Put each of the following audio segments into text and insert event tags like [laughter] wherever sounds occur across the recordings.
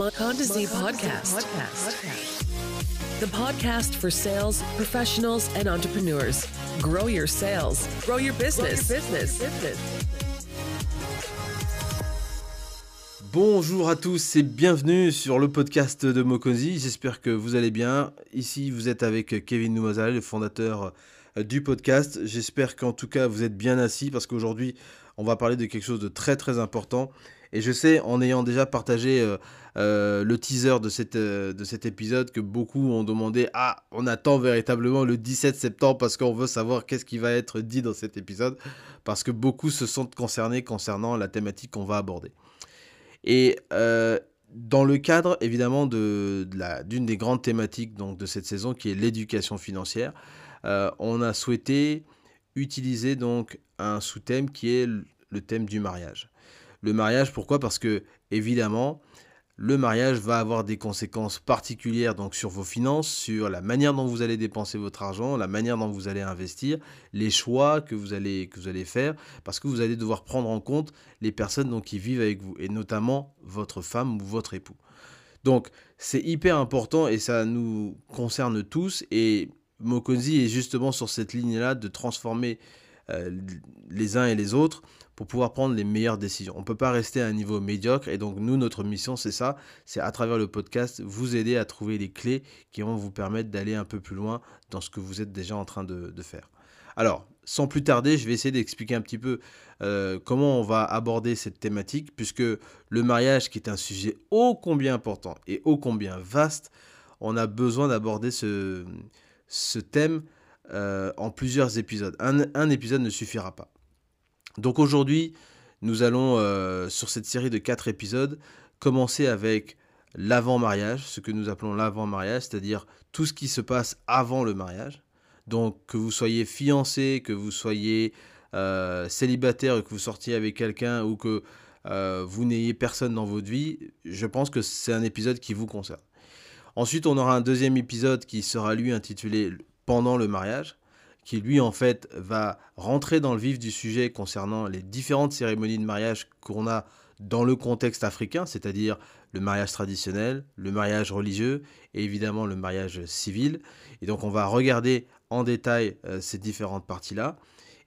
The podcast for sales professionals and entrepreneurs. Grow your sales, grow your business. Bonjour à tous et bienvenue sur le podcast de Mokozi. J'espère que vous allez bien. Ici, vous êtes avec Kevin Noumazal, le fondateur euh, du podcast. J'espère qu'en tout cas, vous êtes bien assis parce qu'aujourd'hui, on va parler de quelque chose de très très important. Et je sais, en ayant déjà partagé euh, euh, le teaser de, cette, de cet épisode, que beaucoup ont demandé Ah, on attend véritablement le 17 septembre parce qu'on veut savoir qu'est-ce qui va être dit dans cet épisode. Parce que beaucoup se sont concernés concernant la thématique qu'on va aborder. Et dans le cadre évidemment de, d'une des grandes thématiques donc, de cette saison qui est l'éducation financière, on a souhaité utiliser donc un sous-thème qui est le thème du mariage. Le mariage, pourquoi? Parce que, évidemment, le mariage va avoir des conséquences particulières donc sur vos finances, sur la manière dont vous allez dépenser votre argent, la manière dont vous allez investir, les choix que vous allez, faire, parce que vous allez devoir prendre en compte les personnes donc, qui vivent avec vous, et notamment votre femme ou votre époux. Donc c'est hyper important et ça nous concerne tous, et Mokonzi est justement sur cette ligne-là de transformer euh, les uns et les autres pour pouvoir prendre les meilleures décisions. On ne peut pas rester à un niveau médiocre et donc nous, notre mission, c'est ça, c'est à travers le podcast, vous aider à trouver les clés qui vont vous permettre d'aller un peu plus loin dans ce que vous êtes déjà en train de, faire. Alors, sans plus tarder, je vais essayer d'expliquer un petit peu euh, comment on va aborder cette thématique, puisque le mariage, qui est un sujet ô combien important et ô combien vaste, on a besoin d'aborder ce, thème euh, en plusieurs épisodes. un épisode ne suffira pas. Donc aujourd'hui, nous allons, euh, sur cette série de quatre épisodes, commencer avec l'avant-mariage, ce que nous appelons l'avant-mariage, c'est-à-dire tout ce qui se passe avant le mariage. Donc que vous soyez fiancé, que vous soyez euh, célibataire que vous sortiez avec quelqu'un ou que euh, vous n'ayez personne dans votre vie, je pense que c'est un épisode qui vous concerne. Ensuite, on aura un deuxième épisode qui sera lui intitulé Pendant le mariage qui lui en fait va rentrer dans le vif du sujet concernant les différentes cérémonies de mariage qu'on a dans le contexte africain, c'est-à-dire le mariage traditionnel, le mariage religieux et évidemment le mariage civil. Et donc on va regarder en détail euh, ces différentes parties-là.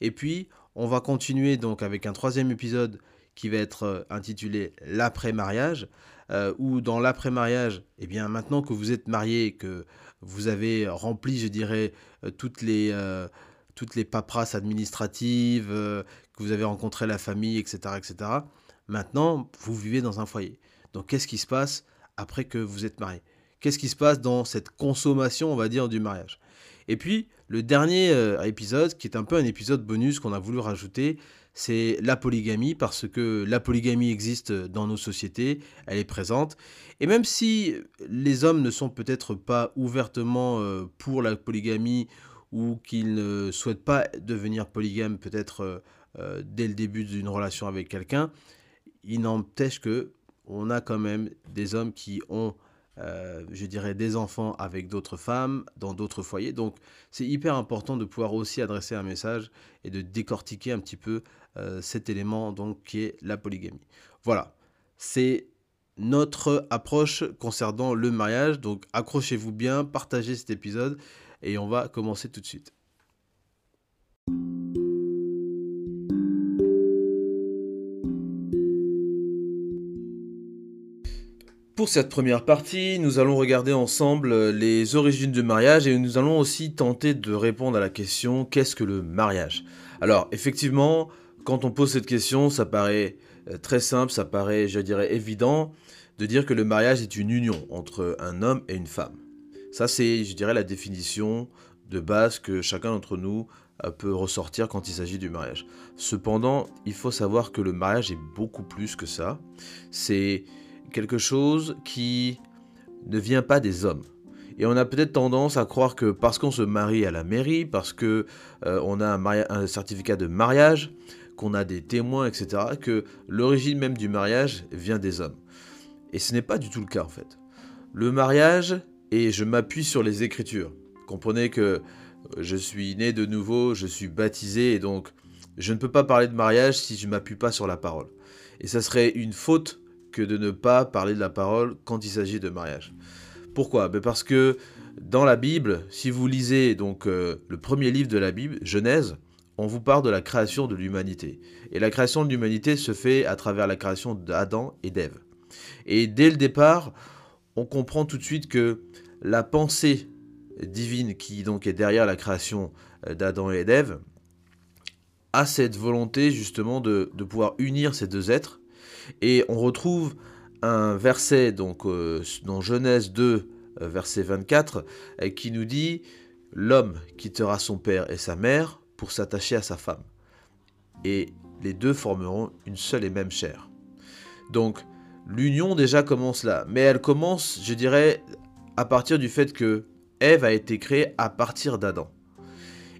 Et puis on va continuer donc avec un troisième épisode qui va être euh, intitulé l'après-mariage, euh, où dans l'après-mariage, eh bien maintenant que vous êtes marié, que vous avez rempli, je dirais, euh, toutes les, euh, toutes paperasses administratives, euh, que vous avez rencontré la famille, etc., etc. Maintenant, vous vivez dans un foyer. Donc, qu'est-ce qui se passe après que vous êtes marié? Qu'est-ce qui se passe dans cette consommation, on va dire, du mariage? Et puis, le dernier épisode, qui est un peu un épisode bonus qu'on a voulu rajouter, c'est la polygamie, parce que la polygamie existe dans nos sociétés, elle est présente. Et même si les hommes ne sont peut-être pas ouvertement euh, pour la polygamie ou qu'ils ne souhaitent pas devenir polygames peut-être euh, euh, dès le début d'une relation avec quelqu'un, il n'empêche que on a quand même des hommes qui ont euh, je dirais, des enfants avec d'autres femmes, dans d'autres foyers. Donc c'est hyper important de pouvoir aussi adresser un message et de décortiquer un petit peu euh, cet élément donc, qui est la polygamie. Voilà, c'est notre approche concernant le mariage. Donc accrochez-vous bien, partagez cet épisode et on va commencer tout de suite. Pour cette première partie, nous allons regarder ensemble euh, les origines du mariage et nous allons aussi tenter de répondre à la question qu'est-ce que le mariage? Alors effectivement, quand on pose cette question, ça paraît euh, très simple, ça paraît, je dirais, évident de dire que le mariage est une union entre un homme et une femme. Ça c'est, je dirais, la définition de base que chacun d'entre nous euh, peut ressortir quand il s'agit du mariage. Cependant, il faut savoir que le mariage est beaucoup plus que ça. C'est quelque chose qui ne vient pas des hommes. Et on a peut-être tendance à croire que parce qu'on se marie à la mairie, parce que euh, on a un, certificat de mariage, qu'on a des témoins, etc., que l'origine même du mariage vient des hommes. Et ce n'est pas du tout le cas en fait. Le mariage, et je m'appuie sur les Écritures. Comprenez que euh, je suis né de nouveau, je suis baptisé, et donc je ne peux pas parler de mariage si je ne m'appuie pas sur la parole. Et ça serait une faute que de ne pas parler de la parole quand il s'agit de mariage. Pourquoi? Ben Parce que dans la Bible, si vous lisez donc euh, le premier livre de la Bible, Genèse, on vous parle de la création de l'humanité. Et la création de l'humanité se fait à travers la création d'Adam et d'Ève. Et dès le départ, on comprend tout de suite que la pensée divine qui donc est derrière la création euh, d'Adam et d'Ève a cette volonté justement de, pouvoir unir ces deux êtres. Et on retrouve un verset donc euh, dans Genèse 2 euh, verset 24 qui nous dit l'homme quittera son père et sa mère pour s'attacher à sa femme et les deux formeront une seule et même chair. Donc l'union déjà commence là, mais elle commence, je dirais, à partir du fait que Ève a été créée à partir d'Adam.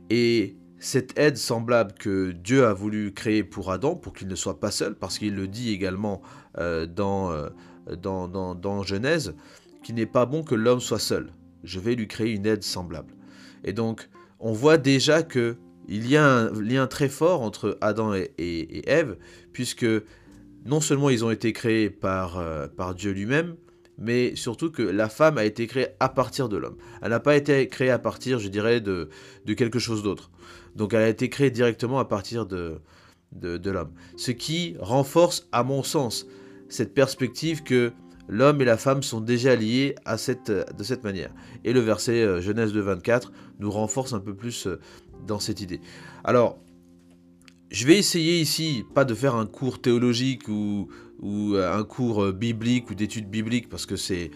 Et cette aide semblable que Dieu a voulu créer pour Adam, pour qu'il ne soit pas seul, parce qu'il le dit également euh, dans, euh, dans, Genèse, qu'il n'est pas bon que l'homme soit seul. Je vais lui créer une aide semblable. Et donc, on voit déjà que il y a un lien très fort entre Adam et, et, Ève, puisque non seulement ils ont été créés par, euh, par Dieu lui-même, mais surtout que la femme a été créée à partir de l'homme. Elle n'a pas été créée à partir, je dirais, de quelque chose d'autre. Donc elle a été créée directement à partir de, de, l'homme. Ce qui renforce, à mon sens, cette perspective que l'homme et la femme sont déjà liés cette, de cette manière. Et le verset euh, Genèse de 24 nous renforce un peu plus euh, dans cette idée. Alors, je vais essayer ici, pas de faire un cours théologique ou, ou euh, un cours euh, biblique ou d'études bibliques, parce que c'est...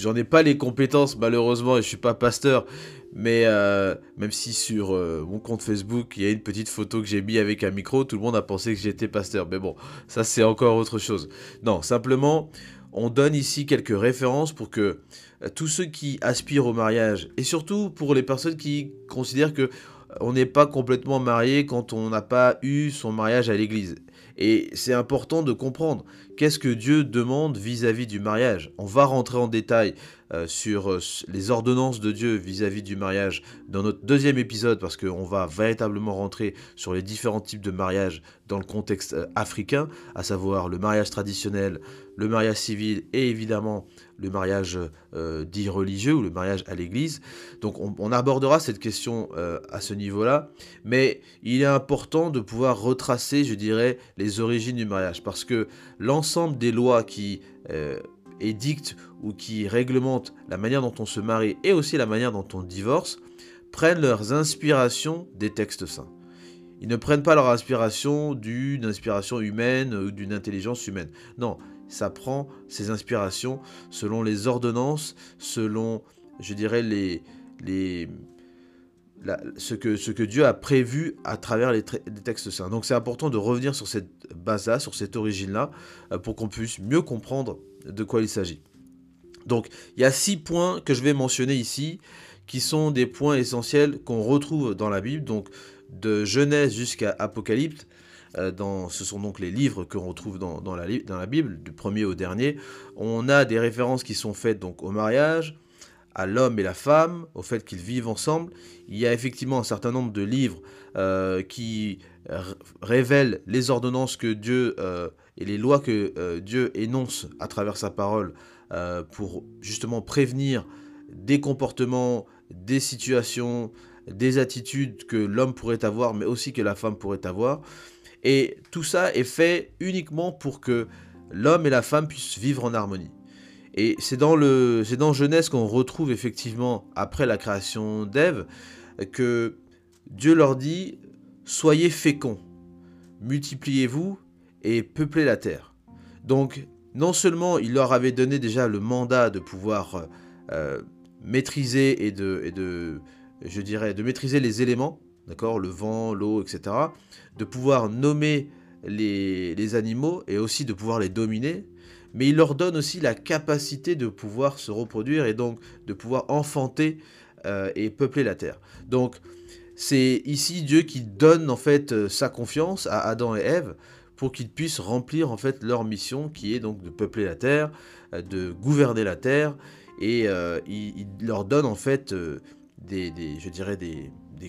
J'en ai pas les compétences malheureusement et je suis pas pasteur, mais euh, même si sur mon compte Facebook il y a une petite photo que j'ai mis avec un micro, tout le monde a pensé que j'étais pasteur. Mais bon, ça c'est encore autre chose. Non, simplement, on donne ici quelques références pour que tous ceux qui aspirent au mariage, et surtout pour les personnes qui considèrent que on n'est pas complètement marié quand on n'a pas eu son mariage à l'église. Et c'est important de comprendre qu'est-ce que Dieu demande vis-à-vis du mariage. On va rentrer en détail euh, sur euh, les ordonnances de Dieu vis-à-vis du mariage dans notre deuxième épisode parce qu'on va véritablement rentrer sur les différents types de mariage dans le contexte euh, africain, à savoir le mariage traditionnel, le mariage civil et évidemment le mariage dit religieux ou le mariage à l'église. Donc on, abordera cette question à ce niveau-là, mais il est important de pouvoir retracer, je dirais, les origines du mariage parce que l'ensemble des lois qui édictent ou qui réglementent la manière dont on se marie et aussi la manière dont on divorce prennent leurs inspirations des textes saints. Ils ne prennent pas leur inspiration d'une inspiration humaine ou d'une intelligence humaine. Non, ça prend ses inspirations selon les ordonnances, selon, je dirais, les, ce, que, Dieu a prévu à travers les, les textes saints. Donc c'est important de revenir sur cette base-là, sur cette origine-là, euh, pour qu'on puisse mieux comprendre de quoi il s'agit. Donc il y a six points que je vais mentionner ici, qui sont des points essentiels qu'on retrouve dans la Bible, donc de Genèse jusqu'à Apocalypse. Euh, ce sont donc les livres qu'on retrouve dans, la, Bible, du premier au dernier. On a des références qui sont faites donc au mariage, à l'homme et la femme, au fait qu'ils vivent ensemble. Il y a effectivement un certain nombre de livres euh, qui révèlent les ordonnances que Dieu euh, et les lois que Dieu énonce à travers sa parole pour justement prévenir des comportements, des situations, des attitudes que l'homme pourrait avoir, mais aussi que la femme pourrait avoir. Et tout ça est fait uniquement pour que l'homme et la femme puissent vivre en harmonie. Et c'est dans, le, c'est dans Genèse qu'on retrouve effectivement, après la création d'Ève, que Dieu leur dit, soyez féconds, multipliez-vous et peupler la terre. Donc, non seulement il leur avait donné déjà le mandat de pouvoir euh, maîtriser et de, et de, je dirais, de maîtriser les éléments, d'accord, le vent, l'eau, etc., de pouvoir nommer les, animaux et aussi de pouvoir les dominer, mais il leur donne aussi la capacité de pouvoir se reproduire et donc de pouvoir enfanter euh, et peupler la terre. Donc, c'est ici Dieu qui donne en fait sa confiance à Adam et Ève pour qu'ils puissent remplir en fait leur mission qui est donc de peupler la terre, euh, de gouverner la terre et euh, il, leur donne en fait euh, des,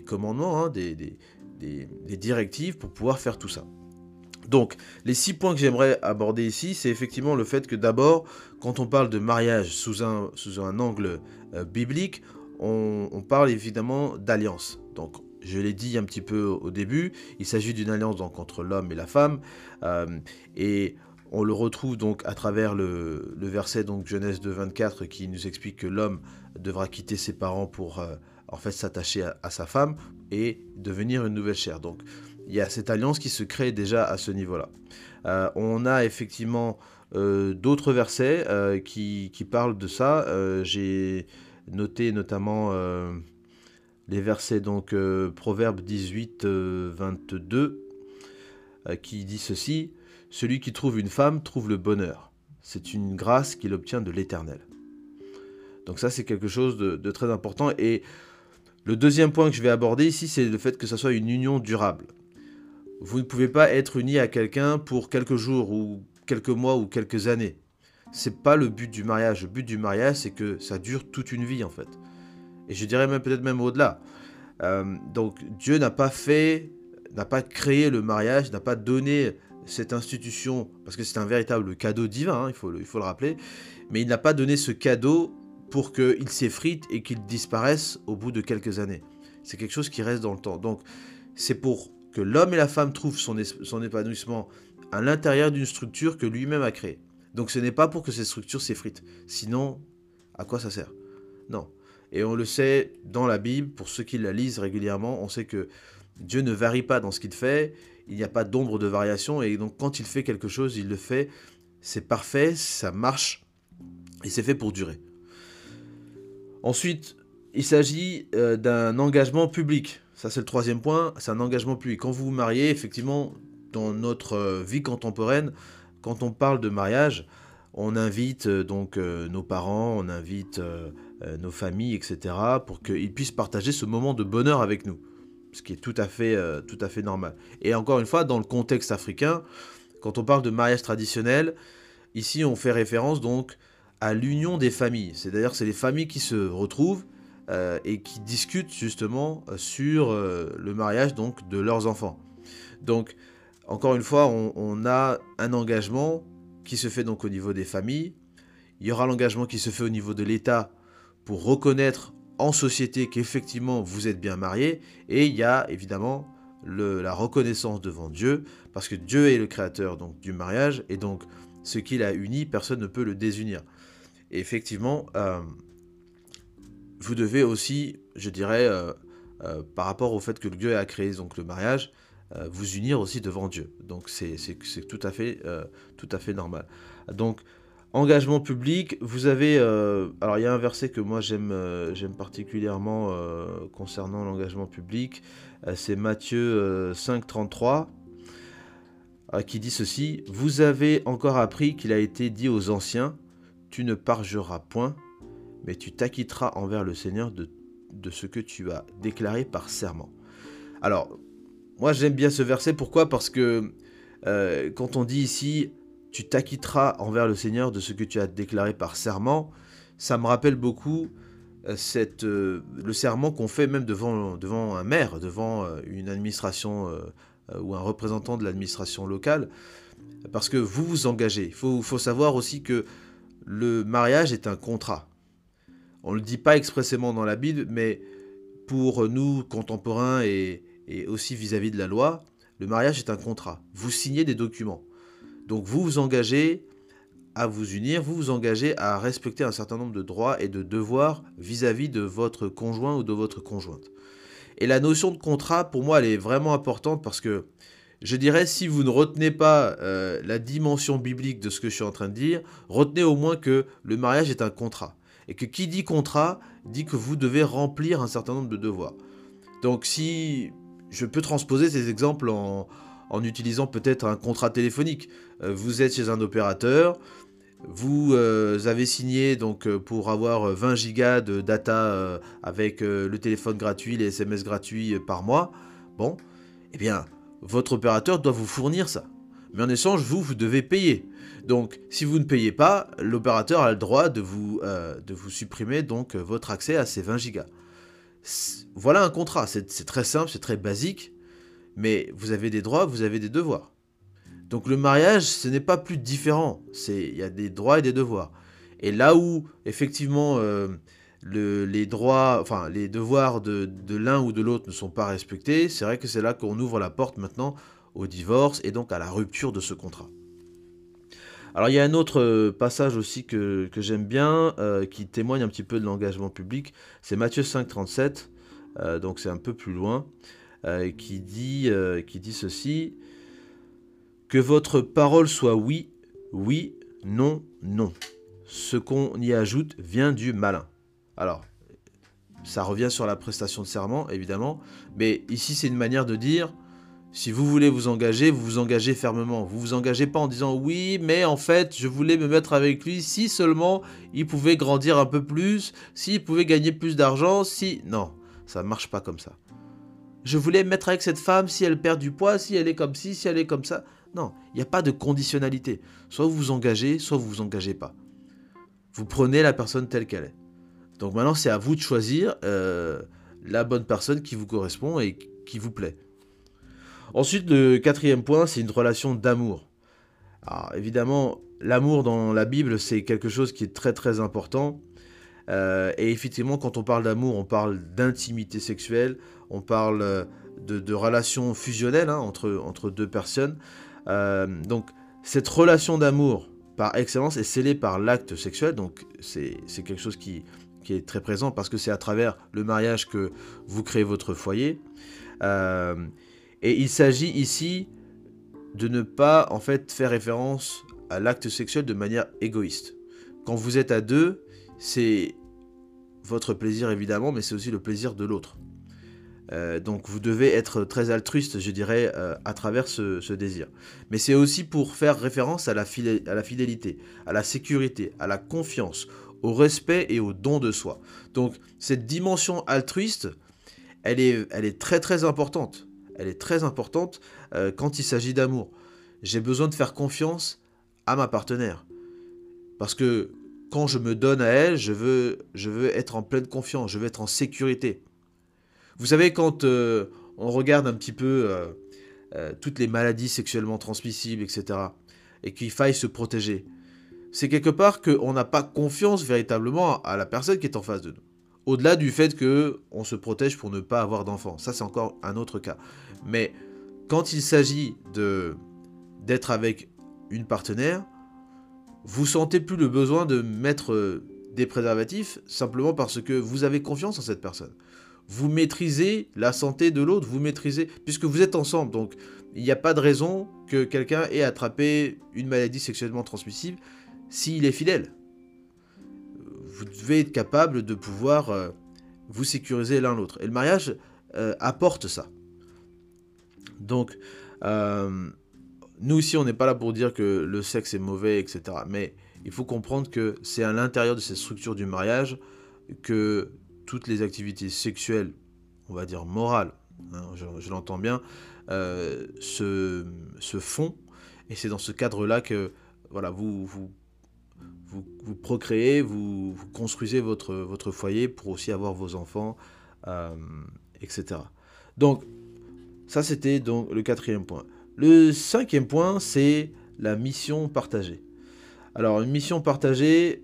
commandements, hein, des, directives pour pouvoir faire tout ça. Donc, les six points que j'aimerais aborder ici, c'est effectivement le fait que d'abord, quand on parle de mariage sous un, sous un angle euh, biblique, on, parle évidemment d'alliance. Donc, je l'ai dit un petit peu au début, il s'agit d'une alliance donc, entre l'homme et la femme. Euh, et on le retrouve donc à travers le, verset donc Genèse 2, 24 qui nous explique que l'homme devra quitter ses parents pour euh, en fait s'attacher à, sa femme et devenir une nouvelle chair. Donc il y a cette alliance qui se crée déjà à ce niveau-là. Euh, on a effectivement euh, d'autres versets euh, qui, parlent de ça. J'ai noté notamment les versets donc Proverbe 18, 22, qui dit ceci Celui qui trouve une femme trouve le bonheur. C'est une grâce qu'il obtient de l'Éternel. Donc ça, c'est quelque chose de, de, très important. Et le deuxième point que je vais aborder ici, c'est le fait que ça soit une union durable. Vous ne pouvez pas être uni à quelqu'un pour quelques jours ou quelques mois ou quelques années. C'est pas le but du mariage. Le but du mariage, c'est que ça dure toute une vie en fait. Et je dirais même peut-être même au-delà. Euh, donc Dieu n'a pas fait, n'a pas créé le mariage, n'a pas donné cette institution, parce que c'est un véritable cadeau divin, hein, il, faut le, il faut le rappeler, mais il n'a pas donné ce cadeau pour qu'il s'effrite et qu'il disparaisse au bout de quelques années. C'est quelque chose qui reste dans le temps. Donc c'est pour que l'homme et la femme trouvent son, son épanouissement à l'intérieur d'une structure que lui-même a créée. Donc ce n'est pas pour que cette structure s'effrite. Sinon, à quoi ça sert? Non. Et on le sait dans la Bible, pour ceux qui la lisent régulièrement, on sait que Dieu ne varie pas dans ce qu'il fait, il n'y a pas d'ombre de variation, et donc quand il fait quelque chose, il le fait, c'est parfait, ça marche, et c'est fait pour durer. Ensuite, il s'agit euh, d'un engagement public. Ça, c'est le troisième point, c'est un engagement public. Quand vous vous mariez, effectivement, dans notre euh, vie contemporaine, quand on parle de mariage, on invite euh, donc nos parents, on invite nos familles, etc., pour qu'ils puissent partager ce moment de bonheur avec nous, ce qui est tout à fait, tout à fait normal. Et encore une fois, dans le contexte africain, quand on parle de mariage traditionnel, ici on fait référence donc à l'union des familles. C'est-à-dire c'est les familles qui se retrouvent euh, et qui discutent justement euh, sur euh, le mariage donc de leurs enfants. Donc, encore une fois, on, a un engagement qui se fait donc au niveau des familles. Il y aura l'engagement qui se fait au niveau de l'État pour reconnaître en société qu'effectivement vous êtes bien mariés. Et il y a évidemment la reconnaissance devant Dieu, parce que Dieu est le créateur donc du mariage, et donc ce qu'il a uni, personne ne peut le désunir. Et effectivement, vous devez aussi, je dirais, euh, euh, par rapport au fait que Dieu a créé donc le mariage, euh, vous unir aussi devant Dieu. Donc c'est tout, à fait, tout à fait normal. Donc engagement public, vous avez... alors il y a un verset que moi j'aime particulièrement concernant l'engagement public, c'est Matthieu 5, 33 qui dit ceci, Vous avez encore appris qu'il a été dit aux anciens, Tu ne parjureras point, mais tu t'acquitteras envers le Seigneur de, ce que tu as déclaré par serment. Alors, moi j'aime bien ce verset, pourquoi? Parce que euh, quand on dit ici, tu t'acquitteras envers le Seigneur de ce que tu as déclaré par serment, ça me rappelle beaucoup euh, cette, euh, le serment qu'on fait même devant, devant un maire, devant une administration ou un représentant de l'administration locale, parce que vous vous engagez. Il faut, faut savoir aussi que le mariage est un contrat. On ne le dit pas expressément dans la Bible, mais pour nous, contemporains et, aussi vis-à-vis de la loi, le mariage est un contrat. Vous signez des documents. Donc vous vous engagez à vous unir, vous vous engagez à respecter un certain nombre de droits et de devoirs vis-à-vis de votre conjoint ou de votre conjointe. Et la notion de contrat, pour moi, elle est vraiment importante parce que je dirais, si vous ne retenez pas euh, la dimension biblique de ce que je suis en train de dire, retenez au moins que le mariage est un contrat et que qui dit contrat dit que vous devez remplir un certain nombre de devoirs. Donc si je peux transposer ces exemples en, utilisant peut-être un contrat téléphonique, euh, vous êtes chez un opérateur, vous euh, avez signé donc pour avoir 20 gigas de data avec le téléphone gratuit, les SMS gratuits par mois. Bon, eh bien, votre opérateur doit vous fournir ça. Mais en échange, vous, vous devez payer. Donc, si vous ne payez pas, l'opérateur a le droit de vous, euh, de vous supprimer donc votre accès à ces 20 gigas. Voilà un contrat, c'est très simple, c'est très basique, mais vous avez des droits, vous avez des devoirs. Donc le mariage, ce n'est pas plus différent. Il y a des droits et des devoirs. Et là où, effectivement, euh, les droits, enfin, les devoirs de, l'un ou de l'autre ne sont pas respectés, c'est vrai que c'est là qu'on ouvre la porte maintenant au divorce et donc à la rupture de ce contrat. Alors il y a un autre euh, passage aussi que, j'aime bien, euh, qui témoigne un petit peu de l'engagement public, c'est Matthieu 5, 37, donc c'est un peu plus loin, qui, dit, qui dit ceci, que votre parole soit oui, oui, non, non. Ce qu'on y ajoute vient du malin. Alors, ça revient sur la prestation de serment, évidemment, mais ici c'est une manière de dire, si vous voulez vous engager, vous vous engagez fermement. Vous vous engagez pas en disant oui, mais en fait, je voulais me mettre avec lui si seulement il pouvait grandir un peu plus, s'il pouvait gagner plus d'argent, si... Non, ça ne marche pas comme ça. Je voulais me mettre avec cette femme si elle perd du poids, si elle est comme ci, si elle est comme ça. Non, il n'y a pas de conditionnalité. Soit vous vous engagez, soit vous vous engagez pas. Vous prenez la personne telle qu'elle est. Donc maintenant, c'est à vous de choisir euh, la bonne personne qui vous correspond et qui vous plaît. Ensuite, le quatrième point, c'est une relation d'amour. Alors évidemment, l'amour dans la Bible, c'est quelque chose qui est très très important. Euh, et effectivement, quand on parle d'amour, on parle d'intimité sexuelle, on parle euh, de, relations fusionnelles hein, entre, deux personnes. Donc cette relation d'amour par excellence est scellée par l'acte sexuel, donc c'est quelque chose qui, est très présent parce que c'est à travers le mariage que vous créez votre foyer. Euh, et il s'agit ici de ne pas en fait faire référence à l'acte sexuel de manière égoïste. Quand vous êtes à deux, c'est votre plaisir évidemment, mais c'est aussi le plaisir de l'autre. Euh, donc vous devez être très altruiste, je dirais, euh, à travers ce, désir. Mais c'est aussi pour faire référence à la, fidélité, à la sécurité, à la confiance, au respect et au don de soi. Donc cette dimension altruiste, elle est, très très importante. Elle est très importante euh, quand il s'agit d'amour. J'ai besoin de faire confiance à ma partenaire. Parce que quand je me donne à elle, je veux, je veux être en pleine confiance, je veux être en sécurité. Vous savez, quand euh, on regarde un petit peu euh, toutes les maladies sexuellement transmissibles, etc., et qu'il faille se protéger, c'est quelque part qu'on n'a pas confiance véritablement à la personne qui est en face de nous. Au-delà du fait que on se protège pour ne pas avoir d'enfants, ça c'est encore un autre cas. Mais quand il s'agit d'être avec une partenaire, vous sentez plus le besoin de mettre des préservatifs simplement parce que vous avez confiance en cette personne vous maîtrisez la santé de l'autre, vous maîtrisez, puisque vous êtes ensemble. Donc, il n'y a pas de raison que quelqu'un ait attrapé une maladie sexuellement transmissible s'il est fidèle. Vous devez être capable de pouvoir euh, vous sécuriser l'un l'autre. Et le mariage euh, apporte ça. Donc, euh, nous ici, on n'est pas là pour dire que le sexe est mauvais, etc. Mais il faut comprendre que c'est à l'intérieur de cette structure du mariage que toutes les activités sexuelles, on va dire morales, hein, je, l'entends bien, se, font. Et c'est dans ce cadre-là que voilà, vous, vous, procréez, vous, construisez votre, votre foyer pour aussi avoir vos enfants, euh, etc. Donc, ça c'était donc le quatrième point. Le cinquième point, c'est la mission partagée. Alors, une mission partagée,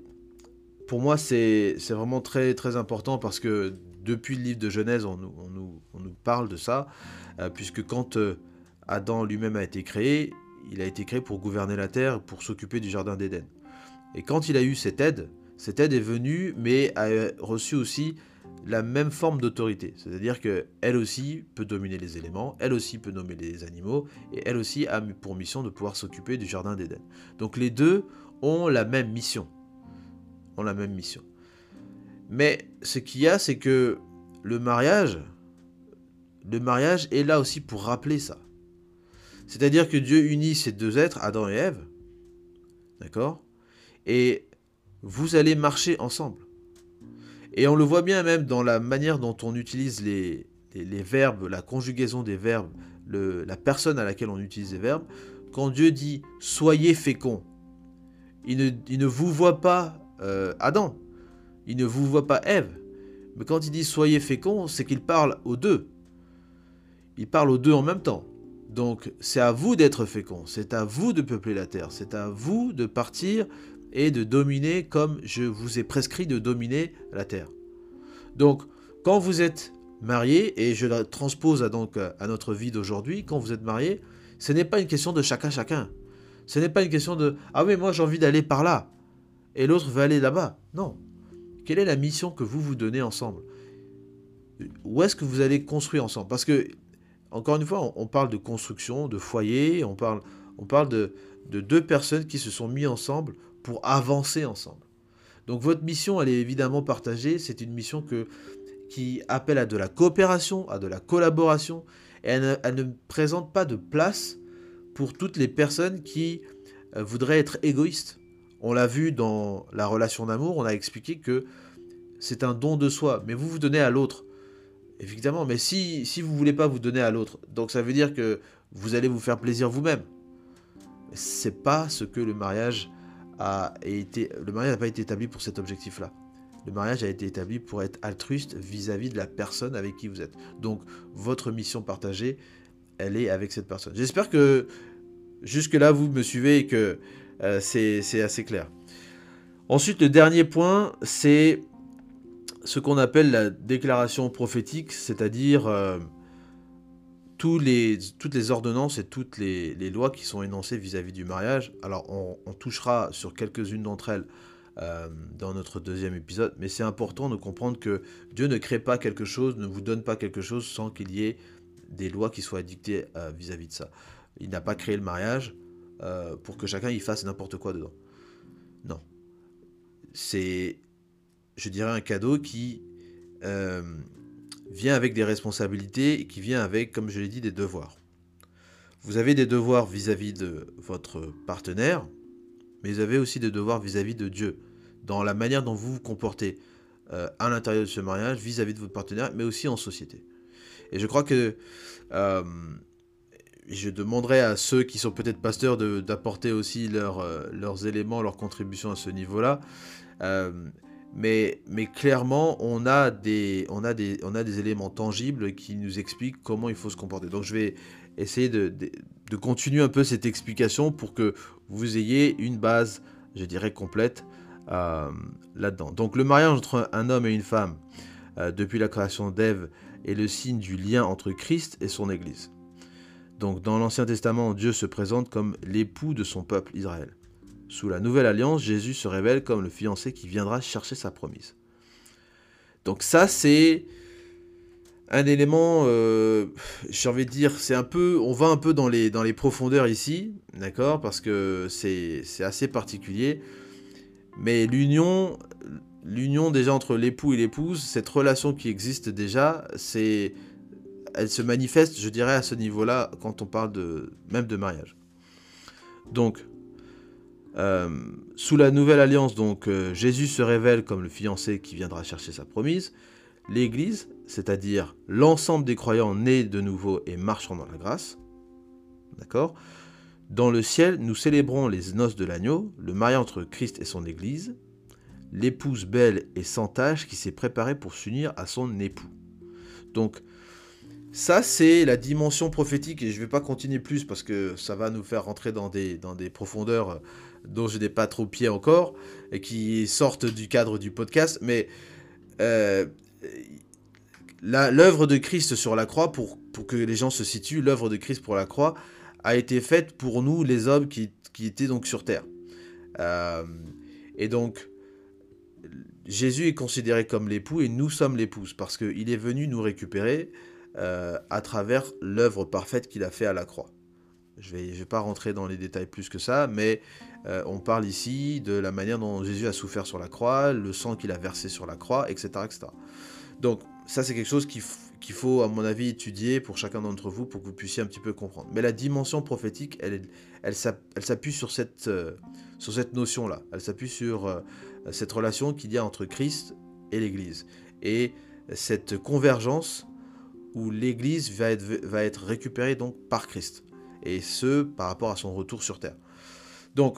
pour moi, c'est vraiment très, très important parce que depuis le livre de Genèse, on nous, on nous, parle de ça, euh, puisque quand euh, Adam lui-même a été créé, il a été créé pour gouverner la terre, pour s'occuper du jardin d'Éden. Et quand il a eu cette aide, cette aide est venue, mais a reçu aussi la même forme d'autorité. C'est-à-dire qu'elle aussi peut dominer les éléments, elle aussi peut nommer les animaux, et elle aussi a pour mission de pouvoir s'occuper du jardin d'Éden. Donc les deux ont la même mission ont la même mission. Mais ce qu'il y a, c'est que le mariage, le mariage est là aussi pour rappeler ça. C'est-à-dire que Dieu unit ces deux êtres, Adam et Ève, d'accord? Et vous allez marcher ensemble. Et on le voit bien même dans la manière dont on utilise les, les, verbes, la conjugaison des verbes, la personne à laquelle on utilise les verbes. Quand Dieu dit soyez féconds, il ne, il ne vous voit pas euh, Adam. Il ne vous voit pas Ève. Mais quand il dit soyez féconds, c'est qu'il parle aux deux. Il parle aux deux en même temps. Donc c'est à vous d'être fécond, c'est à vous de peupler la terre, c'est à vous de partir et de dominer comme je vous ai prescrit de dominer la terre. Donc quand vous êtes marié, et je la transpose à, donc à notre vie d'aujourd'hui, quand vous êtes marié, ce n'est pas une question de chacun chacun. Ce n'est pas une question de ah oui moi j'ai envie d'aller par là et l'autre veut aller là-bas. Non. Quelle est la mission que vous vous donnez ensemble? Où est-ce que vous allez construire ensemble? Parce que encore une fois, on, parle de construction, de foyer, on parle, on parle de, de deux personnes qui se sont mis ensemble pour avancer ensemble. Donc votre mission, elle est évidemment partagée. C'est une mission que, qui appelle à de la coopération, à de la collaboration. Et elle ne, présente pas de place pour toutes les personnes qui euh, voudraient être égoïstes. On l'a vu dans la relation d'amour, on a expliqué que c'est un don de soi, mais vous vous donnez à l'autre. Évidemment, mais si, si vous voulez pas vous donner à l'autre, donc ça veut dire que vous allez vous faire plaisir vous-même. C'est pas ce que le mariage Le mariage n'a pas été établi pour cet objectif-là. Le mariage a été établi pour être altruiste vis-à-vis de la personne avec qui vous êtes. Donc, votre mission partagée, elle est avec cette personne. J'espère que jusque-là, vous me suivez et que euh, c'est assez clair. Ensuite, le dernier point, c'est ce qu'on appelle la déclaration prophétique, c'est-à-dire euh, toutes les ordonnances et toutes les, lois qui sont énoncées vis-à-vis du mariage. Alors on, touchera sur quelques-unes d'entre elles euh, dans notre deuxième épisode, mais c'est important de comprendre que Dieu ne crée pas quelque chose, ne vous donne pas quelque chose sans qu'il y ait des lois qui soient dictées euh, vis-à-vis de ça. Il n'a pas créé le mariage pour que chacun y fasse n'importe quoi dedans. Non. C'est je dirais, un cadeau qui euh, vient avec des responsabilités et qui vient avec, comme je l'ai dit, des devoirs. Vous avez des devoirs vis-à-vis de votre partenaire, mais vous avez aussi des devoirs vis-à-vis de Dieu, dans la manière dont vous vous comportez euh, à l'intérieur de ce mariage, vis-à-vis de votre partenaire, mais aussi en société. Et je crois que euh, je demanderai à ceux qui sont peut-être pasteurs d'apporter aussi leurs éléments, leurs contributions à ce niveau-là. Mais, clairement, on a, des, éléments tangibles qui nous expliquent comment il faut se comporter. Donc je vais essayer de, de, continuer un peu cette explication pour que vous ayez une base, je dirais, complète euh, là-dedans. Donc le mariage entre un homme et une femme, euh, depuis la création d'Ève, est le signe du lien entre Christ et son Église. Donc dans l'Ancien Testament, Dieu se présente comme l'époux de son peuple Israël. Sous la nouvelle alliance, Jésus se révèle comme le fiancé qui viendra chercher sa promise. Donc ça, c'est un élément, euh, j'ai envie de dire, c'est un peu, on va un peu dans les, dans les profondeurs ici, d'accord, parce que c'est assez particulier. Mais l'union, l'union déjà entre l'époux et l'épouse, cette relation qui existe déjà, c'est, elle se manifeste, je dirais, à ce niveau-là quand on parle de même de mariage. Donc, euh, sous la nouvelle alliance, donc, euh, Jésus se révèle comme le fiancé qui viendra chercher sa promise. L'Église, c'est-à-dire l'ensemble des croyants nés de nouveau et marchant dans la grâce. D'accord? Dans le ciel, nous célébrons les noces de l'agneau, le mariage entre Christ et son Église, l'épouse belle et sans tache qui s'est préparée pour s'unir à son époux. Donc, ça, c'est la dimension prophétique, et je ne vais pas continuer plus parce que ça va nous faire rentrer dans des, dans des profondeurs dont je n'ai pas trop pied encore, et qui sortent du cadre du podcast, mais euh, l'œuvre de Christ sur la croix, pour, pour que les gens se situent, l'œuvre de Christ pour la croix a été faite pour nous, les hommes qui, qui étaient donc sur terre. Euh, et donc, Jésus est considéré comme l'époux et nous sommes l'épouse, parce qu'il est venu nous récupérer euh, à travers l'œuvre parfaite qu'il a fait à la croix. Je ne vais, je vais pas rentrer dans les détails plus que ça, mais euh, on parle ici de la manière dont Jésus a souffert sur la croix, le sang qu'il a versé sur la croix, etc. etc. Donc ça c'est quelque chose qu'il faut à mon avis étudier pour chacun d'entre vous pour que vous puissiez un petit peu comprendre. Mais la dimension prophétique, elle, elle, s'appuie sur cette, euh, cette notion-là. Elle s'appuie sur euh, cette relation qu'il y a entre Christ et l'Église. Et cette convergence où l'Église va être, va être récupérée donc par Christ. Et ce, par rapport à son retour sur terre. Donc,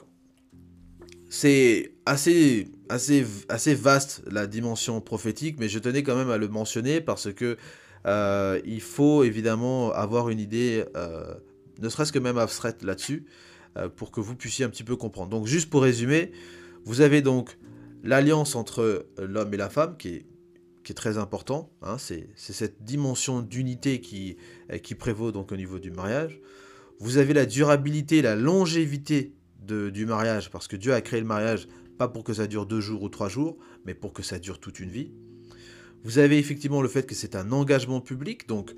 c'est assez, assez, assez vaste la dimension prophétique, mais je tenais quand même à le mentionner parce que euh, il faut évidemment avoir une idée euh, ne serait-ce que même abstraite là-dessus, pour que vous puissiez un petit peu comprendre. Donc juste pour résumer, vous avez donc l'alliance entre l'homme et la femme qui est qui est très important. Hein, c'est cette dimension d'unité qui, qui prévaut donc au niveau du mariage. Vous avez la durabilité, la longévité du mariage, parce que Dieu a créé le mariage pas pour que ça dure deux jours ou trois jours, mais pour que ça dure toute une vie. Vous avez effectivement le fait que c'est un engagement public, donc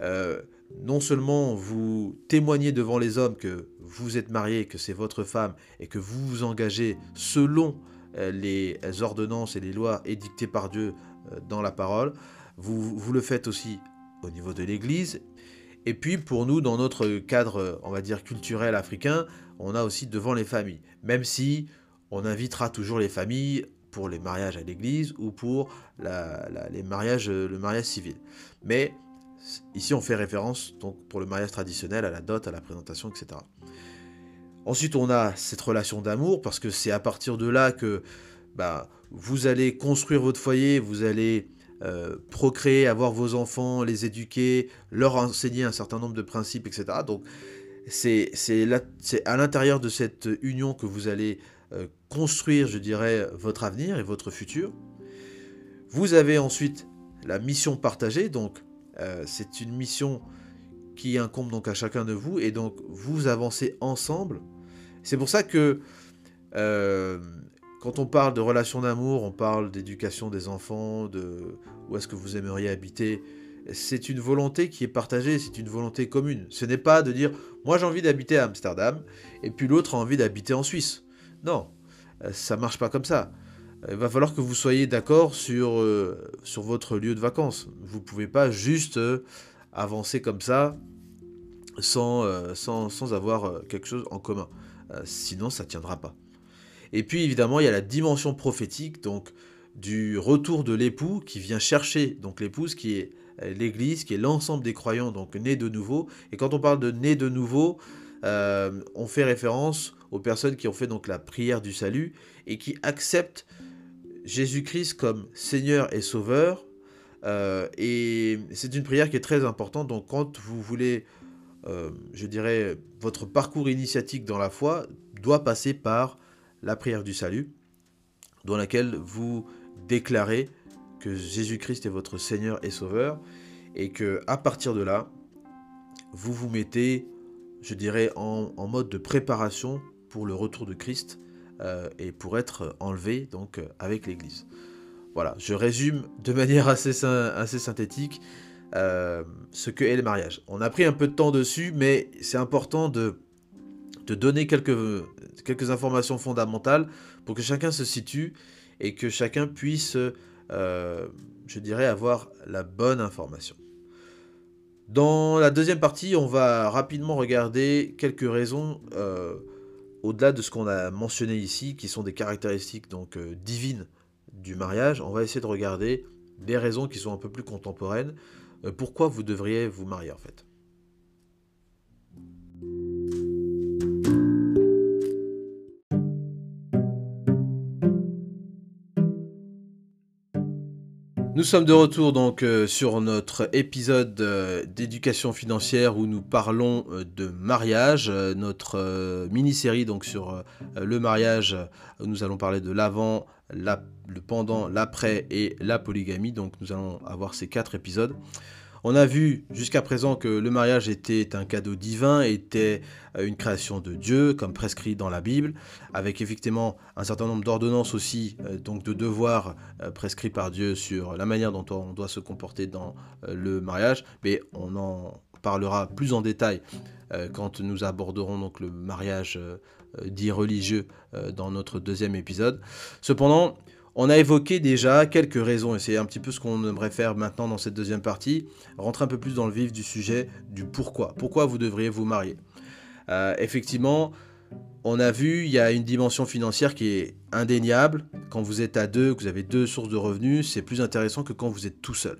euh, non seulement vous témoignez devant les hommes que vous êtes marié, que c'est votre femme, et que vous vous engagez selon euh, les ordonnances et les lois édictées par Dieu euh, dans la parole. Vous, vous le faites aussi au niveau de l'Église. Et puis pour nous, dans notre cadre, on va dire, culturel africain, on a aussi devant les familles. Même si on invitera toujours les familles pour les mariages à l'église ou pour les mariages, le mariage civil. Mais ici, on fait référence donc pour le mariage traditionnel à la dot, à la présentation, etc. Ensuite, on a cette relation d'amour parce que c'est à partir de là que bah, vous allez construire votre foyer, vous allez euh, procréer, avoir vos enfants, les éduquer, leur enseigner un certain nombre de principes, etc. Donc c'est à l'intérieur de cette union que vous allez euh, construire, je dirais, votre avenir et votre futur. Vous avez ensuite la mission partagée, donc euh, c'est une mission qui incombe donc à chacun de vous, et donc vous avancez ensemble. C'est pour ça que quand on parle de relations d'amour, on parle d'éducation des enfants, de où est-ce que vous aimeriez habiter. C'est une volonté qui est partagée, c'est une volonté commune. Ce n'est pas de dire moi j'ai envie d'habiter à Amsterdam et puis l'autre a envie d'habiter en Suisse. Non, euh, ça marche pas comme ça. Il va falloir que vous soyez d'accord sur, euh, sur votre lieu de vacances. Vous pouvez pas juste euh, avancer comme ça sans, sans, sans avoir quelque chose en commun. sinon, ça tiendra pas. Et puis évidemment, il y a la dimension prophétique, donc du retour de l'époux qui vient chercher donc l'épouse qui est l'Église, qui est l'ensemble des croyants, donc nés de nouveau. Et quand on parle de nés de nouveau, euh, on fait référence aux personnes qui ont fait donc la prière du salut et qui acceptent Jésus-Christ comme Seigneur et Sauveur. Euh, et c'est une prière qui est très importante. Donc quand vous voulez, je dirais, votre parcours initiatique dans la foi doit passer par la prière du salut, dans laquelle vous déclarez que Jésus-Christ est votre Seigneur et Sauveur, et que à partir de là, vous vous mettez, je dirais, en, mode de préparation pour le retour de Christ euh, et pour être enlevé donc euh, avec l'Église. Voilà, je résume de [laughs] manière assez, synthétique euh, ce que est le mariage. On a pris un peu de temps dessus, mais c'est important de donner quelques informations fondamentales pour que chacun se situe et que chacun puisse, euh, je dirais, avoir la bonne information. Dans la deuxième partie, on va rapidement regarder quelques raisons euh, au-delà de ce qu'on a mentionné ici, qui sont des caractéristiques donc euh, divines du mariage. On va essayer de regarder des raisons qui sont un peu plus contemporaines. pourquoi vous devriez vous marier en fait? Nous sommes de retour donc euh, sur notre épisode euh, d'éducation financière où nous parlons euh, de mariage, notre mini-série donc sur le mariage nous allons parler de l'avant, le pendant, l'après et la polygamie. Donc nous allons avoir ces quatre épisodes. On a vu jusqu'à présent que le mariage était un cadeau divin, était euh, une création de Dieu, comme prescrit dans la Bible, avec effectivement un certain nombre d'ordonnances aussi, euh, donc de devoirs euh, prescrits par Dieu sur la manière dont on doit se comporter dans le mariage, mais on en parlera plus en détail quand nous aborderons donc le mariage dit religieux dans notre deuxième épisode. Cependant, on a évoqué déjà quelques raisons, et c'est un petit peu ce qu'on aimerait faire maintenant dans cette deuxième partie, rentrer un peu plus dans le vif du sujet du pourquoi. Pourquoi vous devriez vous marier? Euh, Effectivement, on a vu, il y a une dimension financière qui est indéniable. Quand vous êtes à deux, que vous avez deux sources de revenus, c'est plus intéressant que quand vous êtes tout seul.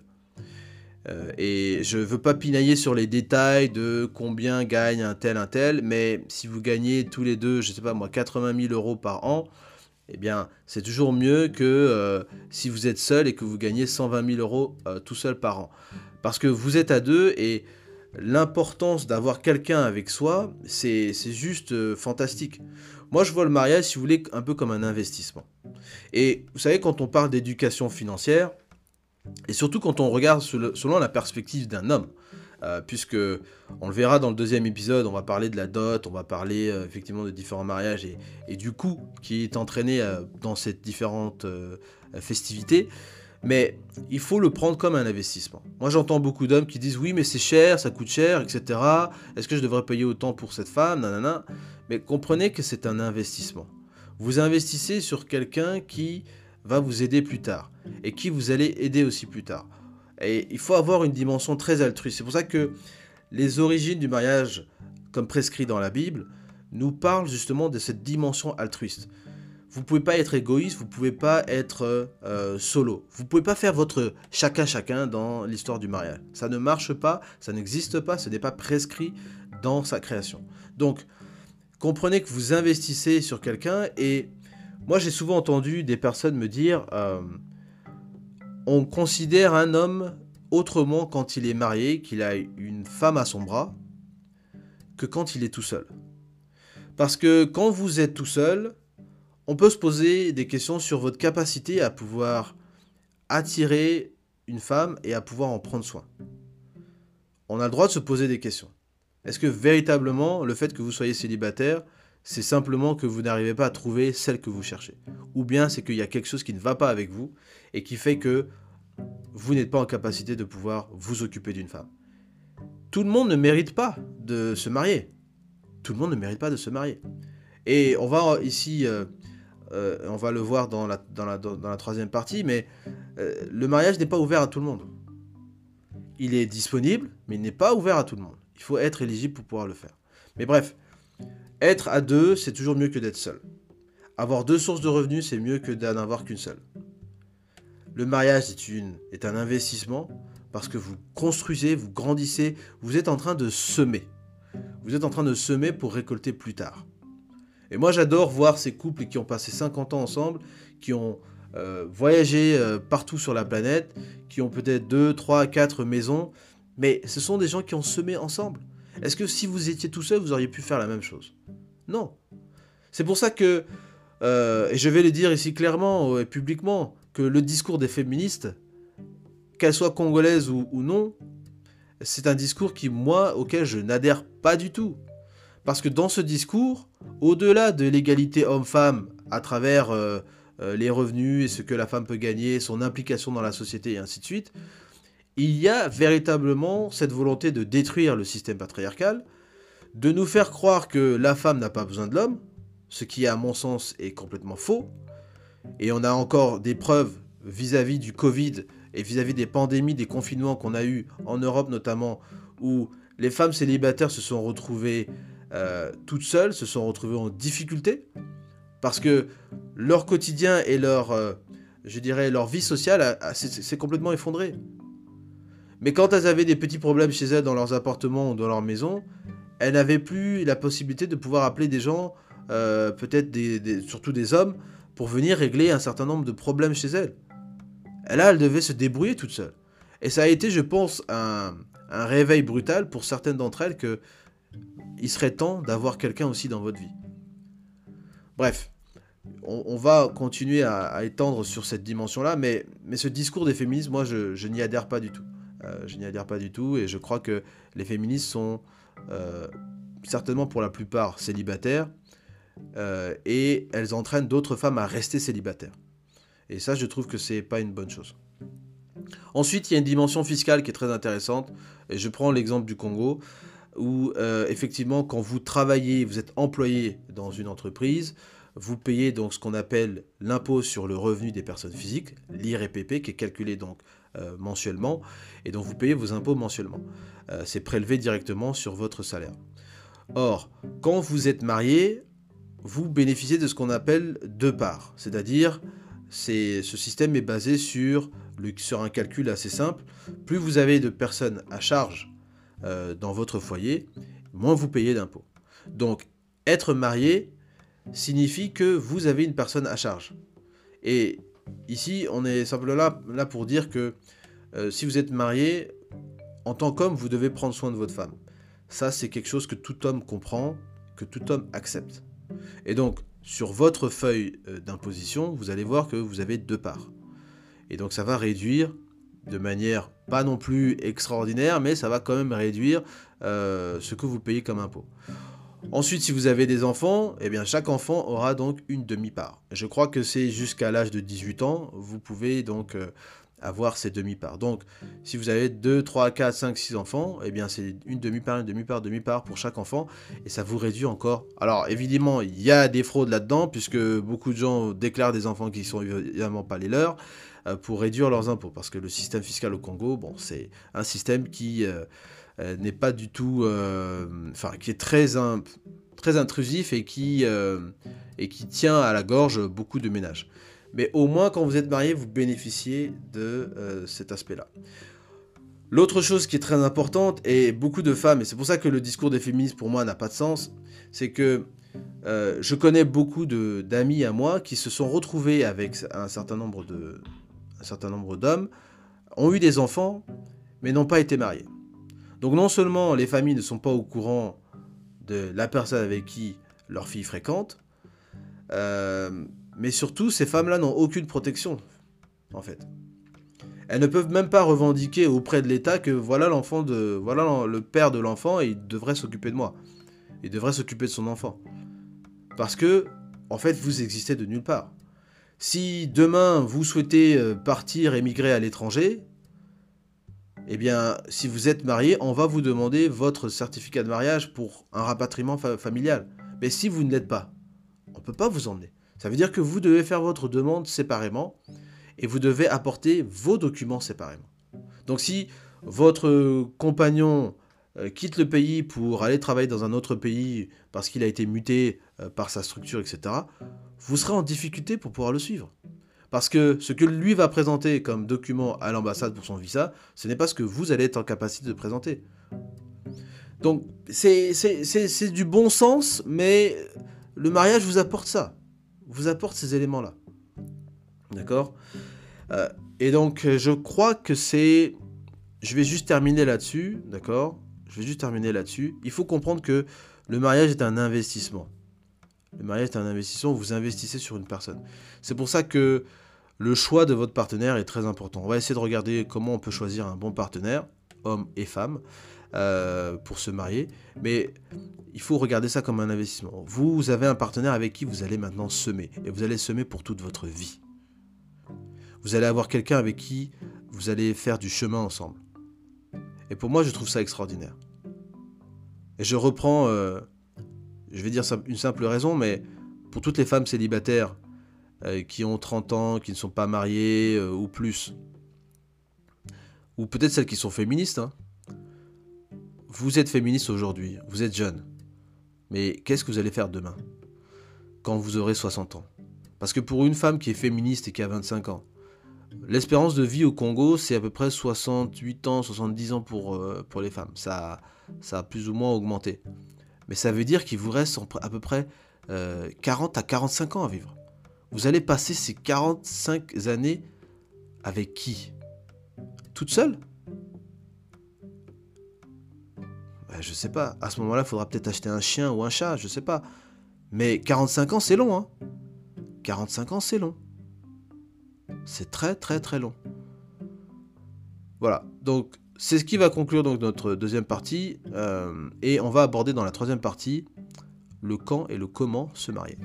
Euh, et je ne veux pas pinailler sur les détails de combien gagne un tel, un tel, mais si vous gagnez tous les deux, je ne sais pas moi, 80 000 euros par an, eh bien, c'est toujours mieux que euh, si vous êtes seul et que vous gagnez 120 000 euros euh, tout seul par an. Parce que vous êtes à deux et l'importance d'avoir quelqu'un avec soi, c'est juste euh, fantastique. Moi, je vois le mariage, si vous voulez, un peu comme un investissement. Et vous savez, quand on parle d'éducation financière, et surtout quand on regarde selon la perspective d'un homme, euh, puisque on le verra dans le deuxième épisode, on va parler de la dot, on va parler euh, effectivement de différents mariages et, du coût qui est entraîné dans ces différentes festivités. Mais il faut le prendre comme un investissement. Moi j'entends beaucoup d'hommes qui disent oui mais c'est cher, ça coûte cher, etc. Est-ce que je devrais payer autant pour cette femme? Nanana. Mais comprenez que c'est un investissement. Vous investissez sur quelqu'un qui va vous aider plus tard et qui vous allez aider aussi plus tard. Et il faut avoir une dimension très altruiste. C'est pour ça que les origines du mariage, comme prescrit dans la Bible, nous parlent justement de cette dimension altruiste. Vous pouvez pas être égoïste, vous pouvez pas être euh, solo. Vous pouvez pas faire votre chacun chacun dans l'histoire du mariage. Ça ne marche pas, ça n'existe pas, ce n'est pas prescrit dans sa création. Donc, comprenez que vous investissez sur quelqu'un et moi j'ai souvent entendu des personnes me dire euh, on considère un homme autrement quand il est marié, qu'il a une femme à son bras, que quand il est tout seul. Parce que quand vous êtes tout seul, on peut se poser des questions sur votre capacité à pouvoir attirer une femme et à pouvoir en prendre soin. On a le droit de se poser des questions. Est-ce que véritablement le fait que vous soyez célibataire, c'est simplement que vous n'arrivez pas à trouver celle que vous cherchez? Ou bien c'est qu'il y a quelque chose qui ne va pas avec vous et qui fait que vous n'êtes pas en capacité de pouvoir vous occuper d'une femme Tout le monde ne mérite pas de se marier. Tout le monde ne mérite pas de se marier. Et on va ici euh, euh, on va le voir dans la, troisième partie, mais euh, le mariage n'est pas ouvert à tout le monde. Il est disponible, mais il n'est pas ouvert à tout le monde. Il faut être éligible pour pouvoir le faire. Mais bref, être à deux, c'est toujours mieux que d'être seul. Avoir deux sources de revenus, c'est mieux que d'en avoir qu'une seule. Le mariage est, une, est un investissement parce que vous construisez, vous grandissez, vous êtes en train de semer. Vous êtes en train de semer pour récolter plus tard. Et moi, j'adore voir ces couples qui ont passé 50 ans ensemble, qui ont euh, voyagé euh, partout sur la planète, qui ont peut-être 2, 3, 4 maisons, mais ce sont des gens qui ont semé ensemble. Est-ce que si vous étiez tout seul, vous auriez pu faire la même chose? Non. C'est pour ça que, euh, et je vais le dire ici clairement et publiquement, que le discours des féministes, qu'elles soient congolaises ou non, c'est un discours qui, moi, auquel je n'adhère pas du tout. Parce que dans ce discours, au-delà de l'égalité homme-femme à travers euh, euh, les revenus et ce que la femme peut gagner, son implication dans la société et ainsi de suite, il y a véritablement cette volonté de détruire le système patriarcal, de nous faire croire que la femme n'a pas besoin de l'homme, ce qui à mon sens est complètement faux, et on a encore des preuves vis-à-vis du Covid et vis-à-vis -vis des pandémies, des confinements qu'on a eu en Europe notamment, où les femmes célibataires se sont retrouvées euh, toutes seules, se sont retrouvées en difficulté parce que leur quotidien et leur, euh, je dirais, leur vie sociale s'est complètement effondré. Mais quand elles avaient des petits problèmes chez elles dans leurs appartements ou dans leur maison, elles n'avaient plus la possibilité de pouvoir appeler des gens, euh, peut-être des, surtout des hommes, pour venir régler un certain nombre de problèmes chez elles. Et là, elles devaient se débrouiller toutes seules. Et ça a été, je pense, un, réveil brutal pour certaines d'entre elles que il serait temps d'avoir quelqu'un aussi dans votre vie. Bref, on, va continuer à, étendre sur cette dimension-là, mais, mais ce discours des féministes, moi, je, n'y adhère pas du tout. Euh, je n'y adhère pas du tout, et je crois que les féministes sont euh, certainement pour la plupart célibataires, euh, et elles entraînent d'autres femmes à rester célibataires. Et ça, je trouve que c'est pas une bonne chose. Ensuite, il y a une dimension fiscale qui est très intéressante, et je prends l'exemple du Congo où euh, effectivement quand vous travaillez, vous êtes employé dans une entreprise, vous payez donc ce qu'on appelle l'impôt sur le revenu des personnes physiques, l'IRPP, qui est calculé donc euh, mensuellement, et donc vous payez vos impôts mensuellement. C'est prélevé directement sur votre salaire. Or, quand vous êtes marié, vous bénéficiez de ce qu'on appelle deux parts, c'est-à-dire ce système est basé sur, un calcul assez simple. Plus vous avez de personnes à charge euh, dans votre foyer, moins vous payez d'impôts. Donc, être marié signifie que vous avez une personne à charge. Et ici, on est simplement là, là pour dire que euh, si vous êtes marié, en tant qu'homme, vous devez prendre soin de votre femme. Ça, c'est quelque chose que tout homme comprend, que tout homme accepte. Et donc, sur votre feuille euh, d'imposition, vous allez voir que vous avez deux parts. Et donc, ça va réduire de manière pas non plus extraordinaire, mais ça va quand même réduire euh, ce que vous payez comme impôt. Ensuite, si vous avez des enfants, eh bien chaque enfant aura donc une demi-part. Je crois que c'est jusqu'à l'âge de 18 ans, vous pouvez donc euh, avoir ces demi-parts. Donc, si vous avez 2, 3, 4, 5, 6 enfants, eh bien c'est une demi-part, une demi-part, demi-part pour chaque enfant, et ça vous réduit encore. Alors, évidemment, il y a des fraudes là-dedans, puisque beaucoup de gens déclarent des enfants qui ne sont évidemment pas les leurs, euh, pour réduire leurs impôts, parce que le système fiscal au Congo, bon, c'est un système qui... Euh, euh, n'est pas du tout, enfin, qui est très, très intrusif et qui, et qui tient à la gorge beaucoup de ménages. Mais au moins, quand vous êtes marié, vous bénéficiez de cet aspect-là. L'autre chose qui est très importante, et beaucoup de femmes, et c'est pour ça que le discours des féministes pour moi n'a pas de sens, c'est que je connais beaucoup d'amis à moi qui se sont retrouvés avec un certain nombre de, un certain nombre d'hommes, ont eu des enfants, mais n'ont pas été mariés. Donc non seulement les familles ne sont pas au courant de la personne avec qui leur fille fréquente, euh, mais surtout ces femmes-là n'ont aucune protection, en fait. Elles ne peuvent même pas revendiquer auprès de l'État que voilà l'enfant de, voilà le père de l'enfant et il devrait s'occuper de moi. Il devrait s'occuper de son enfant. Parce que, en fait, vous existez de nulle part. Si demain vous souhaitez euh, partir émigrer à l'étranger, eh bien, si vous êtes marié, on va vous demander votre certificat de mariage pour un rapatriement familial. Mais si vous ne l'êtes pas, on ne peut pas vous emmener. Ça veut dire que vous devez faire votre demande séparément et vous devez apporter vos documents séparément. Donc si votre compagnon euh, quitte le pays pour aller travailler dans un autre pays parce qu'il a été muté euh, par sa structure, etc., vous serez en difficulté pour pouvoir le suivre. Parce que ce que lui va présenter comme document à l'ambassade pour son visa, ce n'est pas ce que vous allez être en capacité de présenter. Donc c'est du bon sens, mais le mariage vous apporte ça. Vous apporte ces éléments-là. D'accord? Euh, Et donc je crois que c'est... Je vais juste terminer là-dessus, d'accord? Je vais juste terminer là-dessus. Il faut comprendre que le mariage est un investissement. Le mariage est un investissement, vous investissez sur une personne. C'est pour ça que le choix de votre partenaire est très important. On va essayer de regarder comment on peut choisir un bon partenaire, homme et femme, euh, pour se marier. Mais il faut regarder ça comme un investissement. Vous avez un partenaire avec qui vous allez maintenant semer. Et vous allez semer pour toute votre vie. Vous allez avoir quelqu'un avec qui vous allez faire du chemin ensemble. Et pour moi, je trouve ça extraordinaire. Et je reprends, euh, je vais dire une simple raison, mais pour toutes les femmes célibataires euh, qui ont 30 ans, qui ne sont pas mariées ou plus. Ou peut-être celles qui sont féministes. Hein. Vous êtes féministe aujourd'hui, vous êtes jeune. Mais qu'est-ce que vous allez faire demain Quand vous aurez 60 ans? Parce que pour une femme qui est féministe et qui a 25 ans, l'espérance de vie au Congo, c'est à peu près 68 ans, 70 ans pour, euh, pour les femmes. Ça, ça a plus ou moins augmenté. Mais ça veut dire qu'il vous reste à peu près 40 à 45 ans à vivre. Vous allez passer ces 45 années avec qui? Toute seule? Ben, Je sais pas. À ce moment-là, il faudra peut-être acheter un chien ou un chat, je sais pas. Mais 45 ans, c'est long, hein 45 ans, c'est long. C'est très très très long. Voilà, donc c'est ce qui va conclure donc notre deuxième partie. Euh, et on va aborder dans la troisième partie le quand et le comment se marier.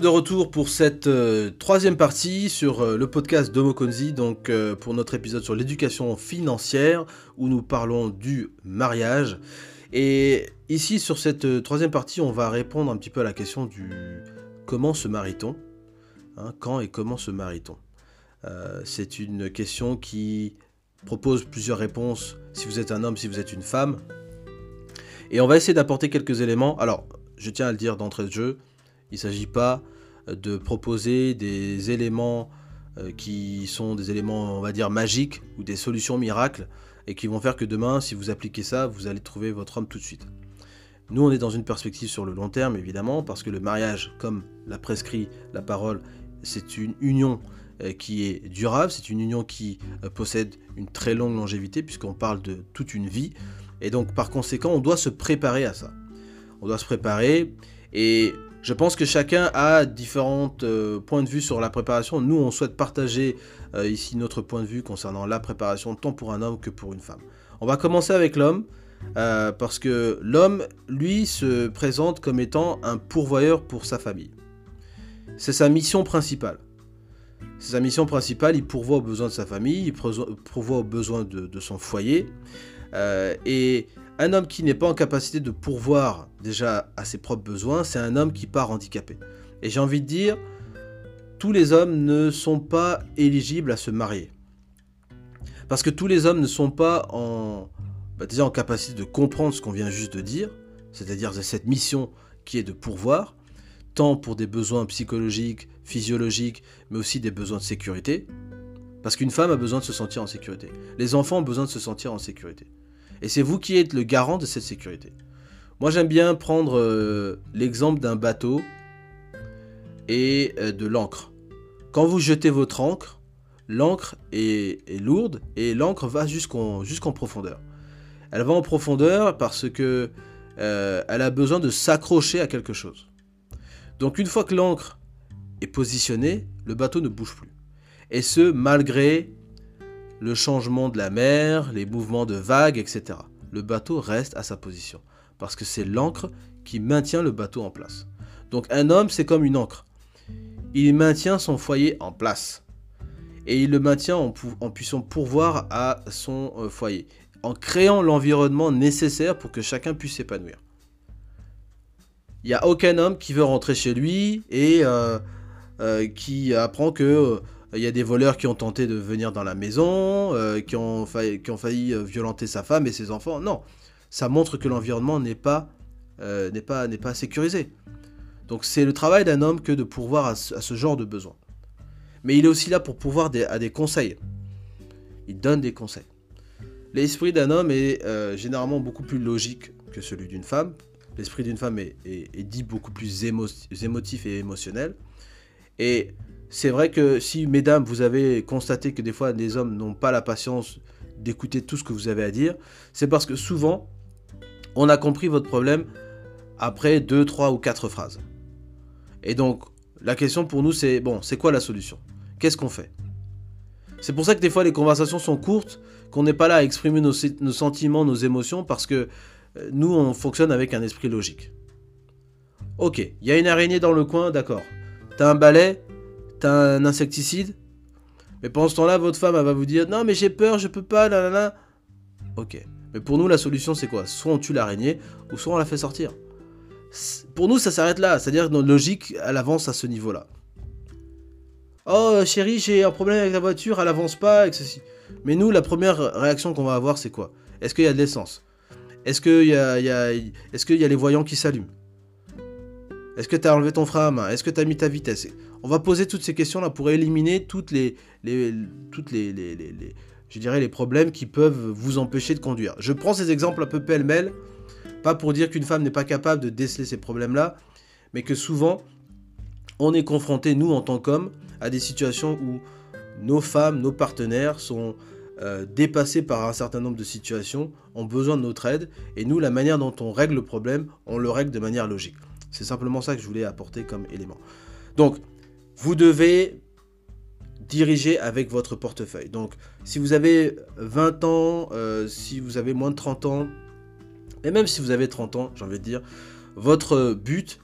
De retour pour cette euh, troisième partie sur euh, le podcast d'Homo donc euh, pour notre épisode sur l'éducation financière, où nous parlons du mariage. Et ici, sur cette troisième partie, on va répondre un petit peu à la question du comment se marie-t-on hein, Quand et comment se marie-t-on C'est une question qui propose plusieurs réponses, si vous êtes un homme, si vous êtes une femme. Et on va essayer d'apporter quelques éléments. Alors, je tiens à le dire d'entrée de jeu, il ne s'agit pas de proposer des éléments euh, qui sont des éléments, on va dire, magiques ou des solutions miracles. et qui vont faire que demain, si vous appliquez ça, vous allez trouver votre homme tout de suite. Nous, on est dans une perspective sur le long terme, évidemment, parce que le mariage, comme l'a prescrit la parole, c'est une union euh, qui est durable, c'est une union qui euh, possède une très longue longévité, puisqu'on parle de toute une vie. Et donc, par conséquent, on doit se préparer à ça. On doit se préparer, et je pense que chacun a différents euh, points de vue sur la préparation. Nous, on souhaite partager ici notre point de vue concernant la préparation, tant pour un homme que pour une femme. On va commencer avec l'homme. Euh, parce que l'homme, lui, se présente comme étant un pourvoyeur pour sa famille. C'est sa mission principale. C'est sa mission principale, il pourvoit aux besoins de sa famille, il pourvoit aux besoins de, son foyer. Euh, et un homme qui n'est pas en capacité de pourvoir déjà à ses propres besoins, c'est un homme qui part handicapé. Et j'ai envie de dire, tous les hommes ne sont pas éligibles à se marier. Parce que tous les hommes ne sont pas en, bah, en capacité de comprendre ce qu'on vient juste de dire, c'est-à-dire cette mission qui est de pourvoir, tant pour des besoins psychologiques, physiologiques, mais aussi des besoins de sécurité. Parce qu'une femme a besoin de se sentir en sécurité. Les enfants ont besoin de se sentir en sécurité. Et c'est vous qui êtes le garant de cette sécurité. Moi j'aime bien prendre euh, l'exemple d'un bateau et euh, de l'encre. Quand vous jetez votre encre, l'encre est, lourde et l'encre va jusqu'en profondeur. Elle va en profondeur parce que euh, elle a besoin de s'accrocher à quelque chose. Donc une fois que l'ancre est positionnée, le bateau ne bouge plus. Et ce, malgré le changement de la mer, les mouvements de vagues, etc. Le bateau reste à sa position. Parce que c'est l'ancre qui maintient le bateau en place. Donc un homme, c'est comme une ancre. Il maintient son foyer en place. Et il le maintient en, puissant pourvoir à son euh, foyer en créant l'environnement nécessaire pour que chacun puisse s'épanouir. Il n'y a aucun homme qui veut rentrer chez lui et euh, euh, qui apprend que il y a des voleurs qui ont tenté de venir dans la maison, qui, ont failli, qui ont failli violenter sa femme et ses enfants. Non, ça montre que l'environnement n'est pas, n'est pas, pas sécurisé. Donc c'est le travail d'un homme que de pourvoir à ce, genre de besoin. Mais il est aussi là pour pouvoir à des conseils. Il donne des conseils. L'esprit d'un homme est euh, généralement beaucoup plus logique que celui d'une femme. L'esprit d'une femme est, dit beaucoup plus émotif et émotionnel. Et c'est vrai que si, mesdames, vous avez constaté que des fois des hommes n'ont pas la patience d'écouter tout ce que vous avez à dire, c'est parce que souvent, on a compris votre problème après deux, trois ou quatre phrases. Et donc, la question pour nous, c'est bon, c'est quoi la solution? Qu'est-ce qu'on fait? C'est pour ça que des fois les conversations sont courtes qu'on n'est pas là à exprimer nos, sentiments, nos émotions, parce que euh, nous, on fonctionne avec un esprit logique. Ok, il y a une araignée dans le coin, d'accord. T'as un balai, t'as un insecticide, mais pendant ce temps-là, votre femme, elle va vous dire Non, mais j'ai peur, je peux pas, là, là, là. Ok. Mais pour nous, la solution, c'est quoi? Soit on tue l'araignée, ou soit on la fait sortir. Pour nous, ça s'arrête là. C'est-à-dire que notre logique, elle avance à ce niveau-là. Oh, chérie, j'ai un problème avec la voiture, elle avance pas, et ceci. Mais nous, la première réaction qu'on va avoir, c'est quoi? Est-ce qu'il y a de l'essence? Est-ce qu'il y, a, y a les voyants qui s'allument? Est-ce que tu as enlevé ton frein à main? Est-ce que tu as mis ta vitesse? On va poser toutes ces questions-là pour éliminer toutes les, problèmes qui peuvent vous empêcher de conduire. Je prends ces exemples un peu pêle-mêle, pas pour dire qu'une femme n'est pas capable de déceler ces problèmes-là, mais que souvent, on est confronté, nous, en tant qu'hommes, à des situations où nos femmes, nos partenaires sont euh, dépassés par un certain nombre de situations, ont besoin de notre aide, et nous, la manière dont on règle le problème, on le règle de manière logique. C'est simplement ça que je voulais apporter comme élément. Donc, vous devez diriger avec votre portefeuille. Donc, si vous avez 20 ans, euh, si vous avez moins de 30 ans, et même si vous avez 30 ans, j'ai envie de dire, votre but,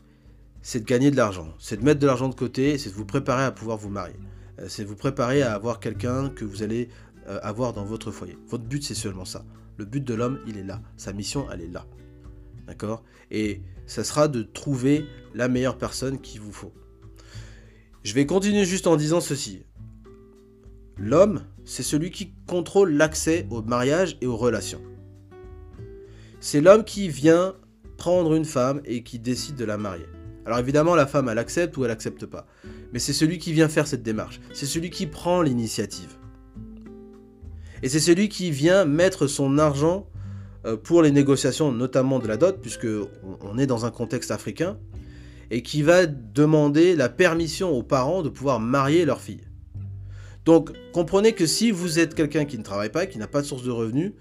c'est de gagner de l'argent, c'est de mettre de l'argent de côté, c'est de vous préparer à pouvoir vous marier. Euh, c'est vous préparer à avoir quelqu'un que vous allez euh, avoir dans votre foyer. Votre but, c'est seulement ça. Le but de l'homme, il est là. Sa mission, elle est là. D'accord? Et ça sera de trouver la meilleure personne qu'il vous faut. Je vais continuer juste en disant ceci. L'homme, c'est celui qui contrôle l'accès au mariage et aux relations. C'est l'homme qui vient prendre une femme et qui décide de la marier. Alors évidemment, la femme, elle accepte ou elle accepte pas mais c'est celui qui vient faire cette démarche, c'est celui qui prend l'initiative. Et c'est celui qui vient mettre son argent euh, pour les négociations, notamment de la dot, puisque on est dans un contexte africain, et qui va demander la permission aux parents de pouvoir marier leur fille. Donc comprenez que si vous êtes quelqu'un qui ne travaille pas, qui n'a pas de source de revenus,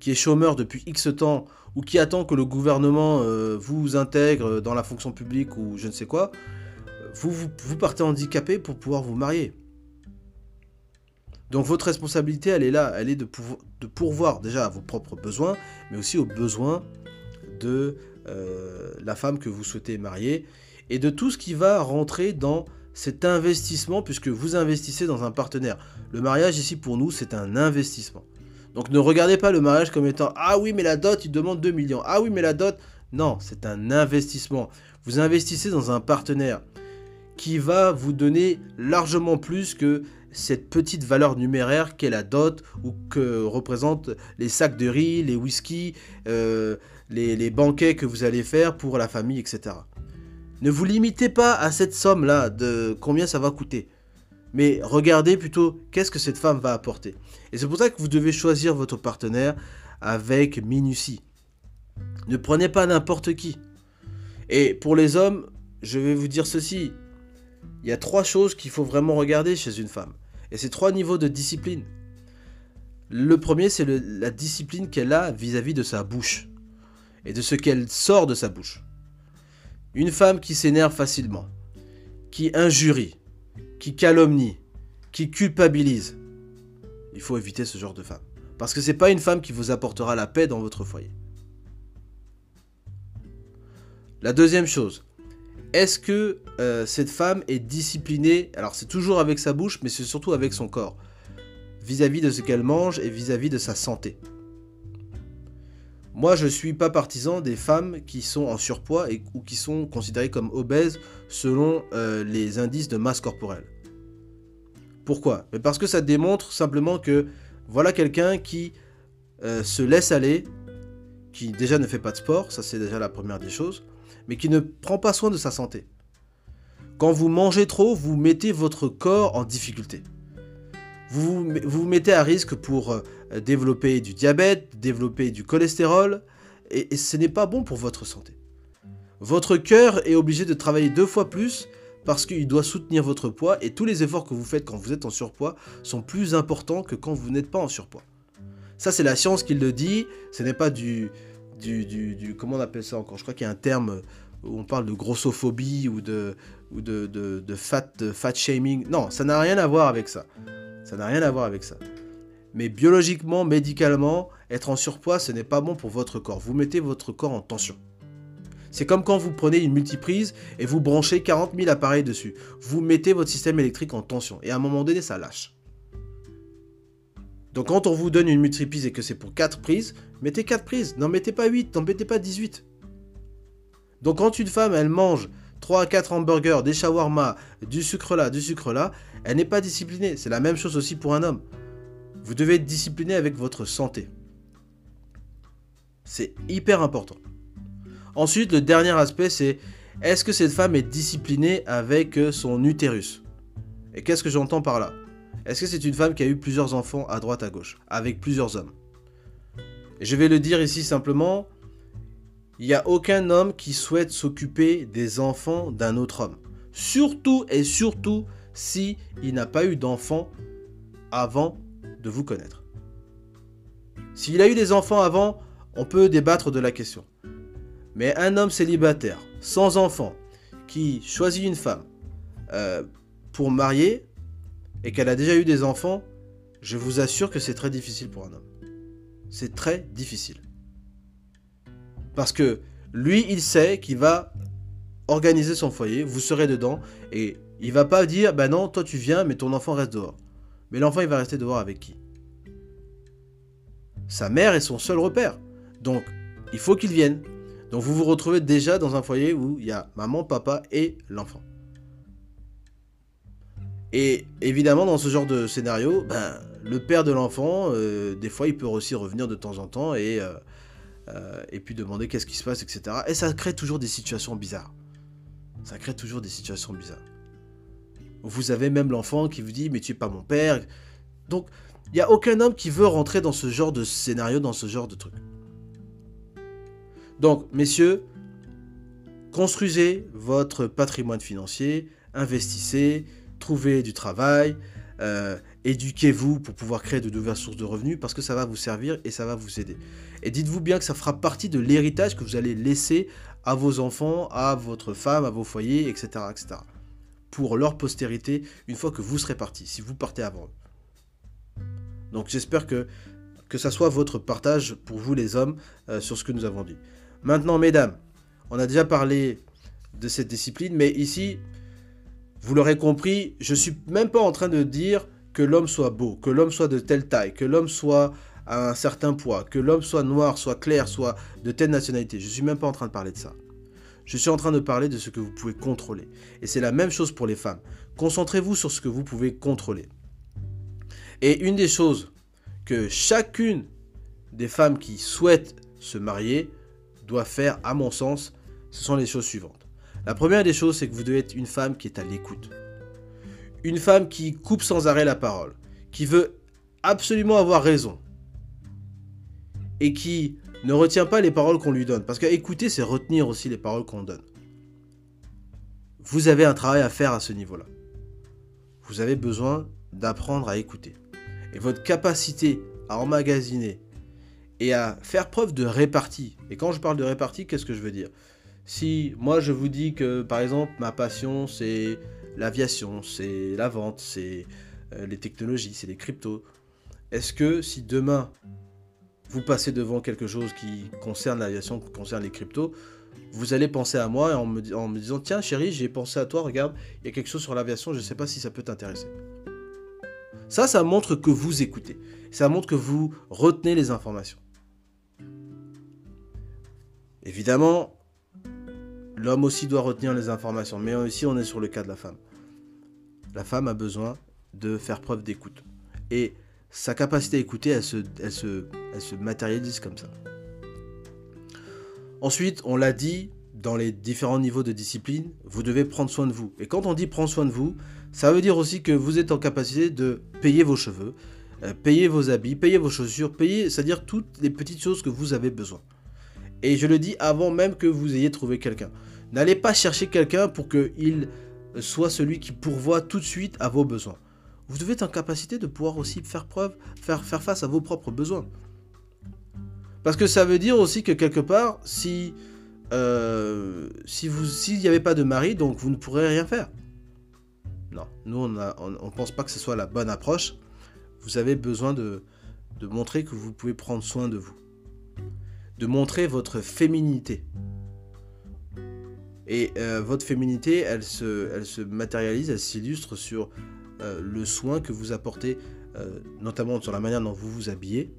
qui est chômeur depuis X temps, ou qui attend que le gouvernement euh, vous intègre dans la fonction publique ou je ne sais quoi, vous, vous, partez handicapé pour pouvoir vous marier. Donc votre responsabilité, elle est là, elle est de, de pourvoir déjà à vos propres besoins, mais aussi aux besoins de euh, la femme que vous souhaitez marier, et de tout ce qui va rentrer dans cet investissement, puisque vous investissez dans un partenaire. Le mariage ici pour nous, c'est un investissement. Donc ne regardez pas le mariage comme étant Ah oui, mais la dot, il demande 2 millions. Ah oui, mais la dot. Non, c'est un investissement. Vous investissez dans un partenaire qui va vous donner largement plus que cette petite valeur numéraire qu'est la dot ou que représentent les sacs de riz, les whisky, euh, les, banquets que vous allez faire pour la famille, etc. Ne vous limitez pas à cette somme-là de combien ça va coûter. Mais regardez plutôt qu'est-ce que cette femme va apporter. Et c'est pour ça que vous devez choisir votre partenaire avec minutie. Ne prenez pas n'importe qui. Et pour les hommes, je vais vous dire ceci. Il y a trois choses qu'il faut vraiment regarder chez une femme. Et c'est trois niveaux de discipline. Le premier, c'est la discipline qu'elle a vis-à-vis de sa bouche. Et de ce qu'elle sort de sa bouche. Une femme qui s'énerve facilement, qui injurie, qui calomnie, qui culpabilise. Il faut éviter ce genre de femme. Parce que c'est pas une femme qui vous apportera la paix dans votre foyer. La deuxième chose, est-ce que euh, cette femme est disciplinée? Alors c'est toujours avec sa bouche, mais c'est surtout avec son corps, vis-à-vis de ce qu'elle mange et vis-à-vis de sa santé. Moi, je suis pas partisan des femmes qui sont en surpoids ou qui sont considérées comme obèses selon euh, les indices de masse corporelle. Pourquoi? Parce que ça démontre simplement que voilà quelqu'un qui euh, se laisse aller, qui déjà ne fait pas de sport, ça c'est déjà la première des choses, mais qui ne prend pas soin de sa santé. Quand vous mangez trop, vous mettez votre corps en difficulté. Vous vous, mettez à risque pour euh, développer du diabète, développer du cholestérol, et, ce n'est pas bon pour votre santé. Votre cœur est obligé de travailler deux fois plus parce qu'il doit soutenir votre poids et tous les efforts que vous faites quand vous êtes en surpoids sont plus importants que quand vous n'êtes pas en surpoids. Ça, c'est la science qui le dit, ce n'est pas du, du, Comment on appelle ça encore? Je crois qu'il y a un terme où on parle de grossophobie ou de, ou de, de, fat, fat shaming. Non, ça n'a rien à voir avec ça. Ça n'a rien à voir avec ça. Mais biologiquement, médicalement, être en surpoids, ce n'est pas bon pour votre corps. Vous mettez votre corps en tension. C'est comme quand vous prenez une multiprise et vous branchez 40 000 appareils dessus. Vous mettez votre système électrique en tension et à un moment donné, ça lâche. Donc quand on vous donne une multiprise et que c'est pour 4 prises, mettez 4 prises, n'en mettez pas 8, n'en mettez pas 18. Donc quand une femme, elle mange 3 à 4 hamburgers, des shawarma, du sucre là, du sucre là, elle n'est pas disciplinée. C'est la même chose aussi pour un homme. Vous devez être discipliné avec votre santé. C'est hyper important. Ensuite, le dernier aspect, c'est est-ce que cette femme est disciplinée avec son utérus? Et qu'est-ce que j'entends par là? Est-ce que c'est une femme qui a eu plusieurs enfants à droite à gauche, avec plusieurs hommes? Je vais le dire ici simplement, il n'y a aucun homme qui souhaite s'occuper des enfants d'un autre homme. Surtout et surtout si il n'a pas eu d'enfants avant de vous connaître. S'il a eu des enfants avant, on peut débattre de la question. Mais un homme célibataire, sans enfants, qui choisit une femme euh, pour marier, et qu'elle a déjà eu des enfants, je vous assure que c'est très difficile pour un homme. C'est très difficile. Parce que lui, il sait qu'il va organiser son foyer, vous serez dedans, et il va pas dire, bah non, toi tu viens, mais ton enfant reste dehors. Mais l'enfant, il va rester dehors avec qui? Sa mère est son seul repère. Donc, il faut qu'il vienne. Donc, vous vous retrouvez déjà dans un foyer où il y a maman, papa et l'enfant. Et évidemment, dans ce genre de scénario, ben, le père de l'enfant, euh, des fois, il peut aussi revenir de temps en temps et, euh, euh, et puis demander qu'est-ce qui se passe, etc. Et ça crée toujours des situations bizarres. Ça crée toujours des situations bizarres. Vous avez même l'enfant qui vous dit, mais tu es pas mon père. Donc, Il n'y a aucun homme qui veut rentrer dans ce genre de scénario, dans ce genre de truc. Donc, messieurs, construisez votre patrimoine financier, investissez, trouvez du travail, euh, éduquez-vous pour pouvoir créer de nouvelles sources de revenus parce que ça va vous servir et ça va vous aider. Et dites-vous bien que ça fera partie de l'héritage que vous allez laisser à vos enfants, à votre femme, à vos foyers, etc. etc. pour leur postérité une fois que vous serez parti, si vous partez avant eux. Donc j'espère que, que ça soit votre partage pour vous les hommes euh, sur ce que nous avons dit. Maintenant, mesdames, on a déjà parlé de cette discipline, mais ici, vous l'aurez compris, je suis même pas en train de dire que l'homme soit beau, que l'homme soit de telle taille, que l'homme soit à un certain poids, que l'homme soit noir, soit clair, soit de telle nationalité. Je suis même pas en train de parler de ça. Je suis en train de parler de ce que vous pouvez contrôler. Et c'est la même chose pour les femmes. Concentrez-vous sur ce que vous pouvez contrôler. Et une des choses que chacune des femmes qui souhaitent se marier doit faire, à mon sens, ce sont les choses suivantes. La première des choses, c'est que vous devez être une femme qui est à l'écoute. Une femme qui coupe sans arrêt la parole, qui veut absolument avoir raison. Et qui ne retient pas les paroles qu'on lui donne. Parce que écouter, c'est retenir aussi les paroles qu'on donne. Vous avez un travail à faire à ce niveau-là. Vous avez besoin d'apprendre à écouter. Et votre capacité à emmagasiner et à faire preuve de répartie. Et quand je parle de répartie, qu'est-ce que je veux dire? Si moi je vous dis que par exemple ma passion c'est l'aviation, c'est la vente, c'est euh, les technologies, c'est les cryptos, est-ce que si demain vous passez devant quelque chose qui concerne l'aviation, qui concerne les cryptos, vous allez penser à moi en me, en me disant Tiens, chérie, j'ai pensé à toi, regarde, il y a quelque chose sur l'aviation, je ne sais pas si ça peut t'intéresser. Ça, ça montre que vous écoutez. Ça montre que vous retenez les informations. Évidemment, l'homme aussi doit retenir les informations, mais ici on est sur le cas de la femme. La femme a besoin de faire preuve d'écoute. Et sa capacité à écouter, elle se, matérialise comme ça. Ensuite, on l'a dit, dans les différents niveaux de discipline, vous devez prendre soin de vous. Et quand on dit prendre soin de vous, ça veut dire aussi que vous êtes en capacité de payer vos cheveux, euh, payer vos habits, payer vos chaussures, payer, c'est-à-dire toutes les petites choses que vous avez besoin. Et je le dis avant même que vous ayez trouvé quelqu'un. N'allez pas chercher quelqu'un pour qu'il soit celui qui pourvoit tout de suite à vos besoins. Vous devez être en capacité de pouvoir aussi faire preuve, faire, face à vos propres besoins. Parce que ça veut dire aussi que quelque part, si euh, si vous s'il n'y avait pas de mari, donc vous ne pourrez rien faire. Non, nous on ne pense pas que ce soit la bonne approche. Vous avez besoin de, de montrer que vous pouvez prendre soin de vous de montrer votre féminité. Et euh, votre féminité, elle se, elle se matérialise, elle s'illustre sur euh, le soin que vous apportez, euh, notamment sur la manière dont vous vous habillez,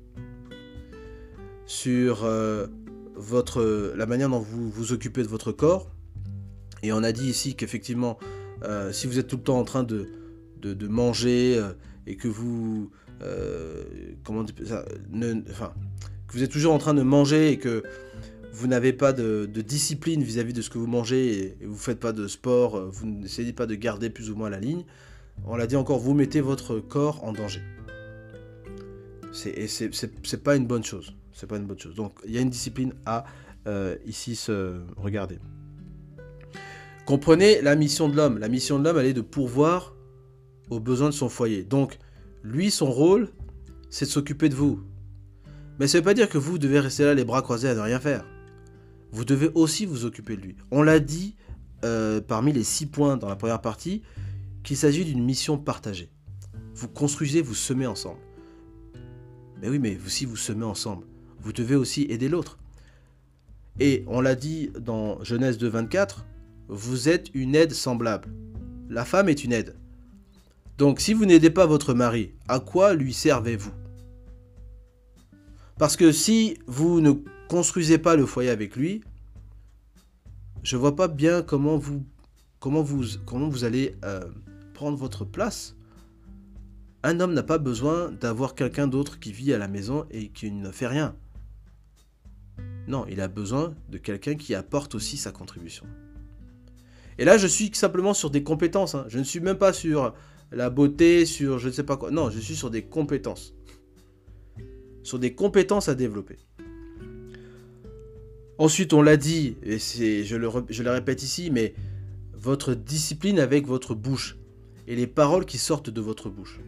sur votre, la manière dont vous vous occupez de votre corps. Et on a dit ici qu'effectivement, si vous êtes tout le temps en train de, de, manger et que vous... comment ça, ne, enfin, que vous êtes toujours en train de manger et que vous n'avez pas de, discipline vis-à-vis de ce que vous mangez et, vous ne faites pas de sport, euh, vous n'essayez pas de garder plus ou moins la ligne, on l'a dit encore, vous mettez votre corps en danger. Et c'est pas une bonne chose. C'est pas une bonne chose. Donc il y a une discipline à euh, ici se regarder. Comprenez la mission de l'homme. La mission de l'homme, elle est de pourvoir aux besoins de son foyer. Donc lui, son rôle, c'est de s'occuper de vous. Mais ça ne veut pas dire que vous devez rester là les bras croisés à ne rien faire. Vous devez aussi vous occuper de lui. On l'a dit euh, parmi les six points dans la première partie qu'il s'agit d'une mission partagée. Vous construisez, vous semez ensemble. Mais oui, mais si vous semez ensemble, vous devez aussi aider l'autre. Et on l'a dit dans Genèse 2, 24, vous êtes une aide semblable. La femme est une aide. Donc si vous n'aidez pas votre mari, à quoi lui servez-vous? Parce que si vous ne construisez pas le foyer avec lui, je vois pas bien comment vous, allez euh, prendre votre place. Un homme n'a pas besoin d'avoir quelqu'un d'autre qui vit à la maison et qui ne fait rien. Non, il a besoin de quelqu'un qui apporte aussi sa contribution. Et là, je suis simplement sur des compétences. Hein. Je ne suis même pas sur la beauté, sur je ne sais pas quoi. Non, je suis sur des compétences. sur des compétences à développer. Ensuite, on l'a dit, et je, le, répète ici, mais votre discipline avec votre bouche et les paroles qui sortent de votre bouche.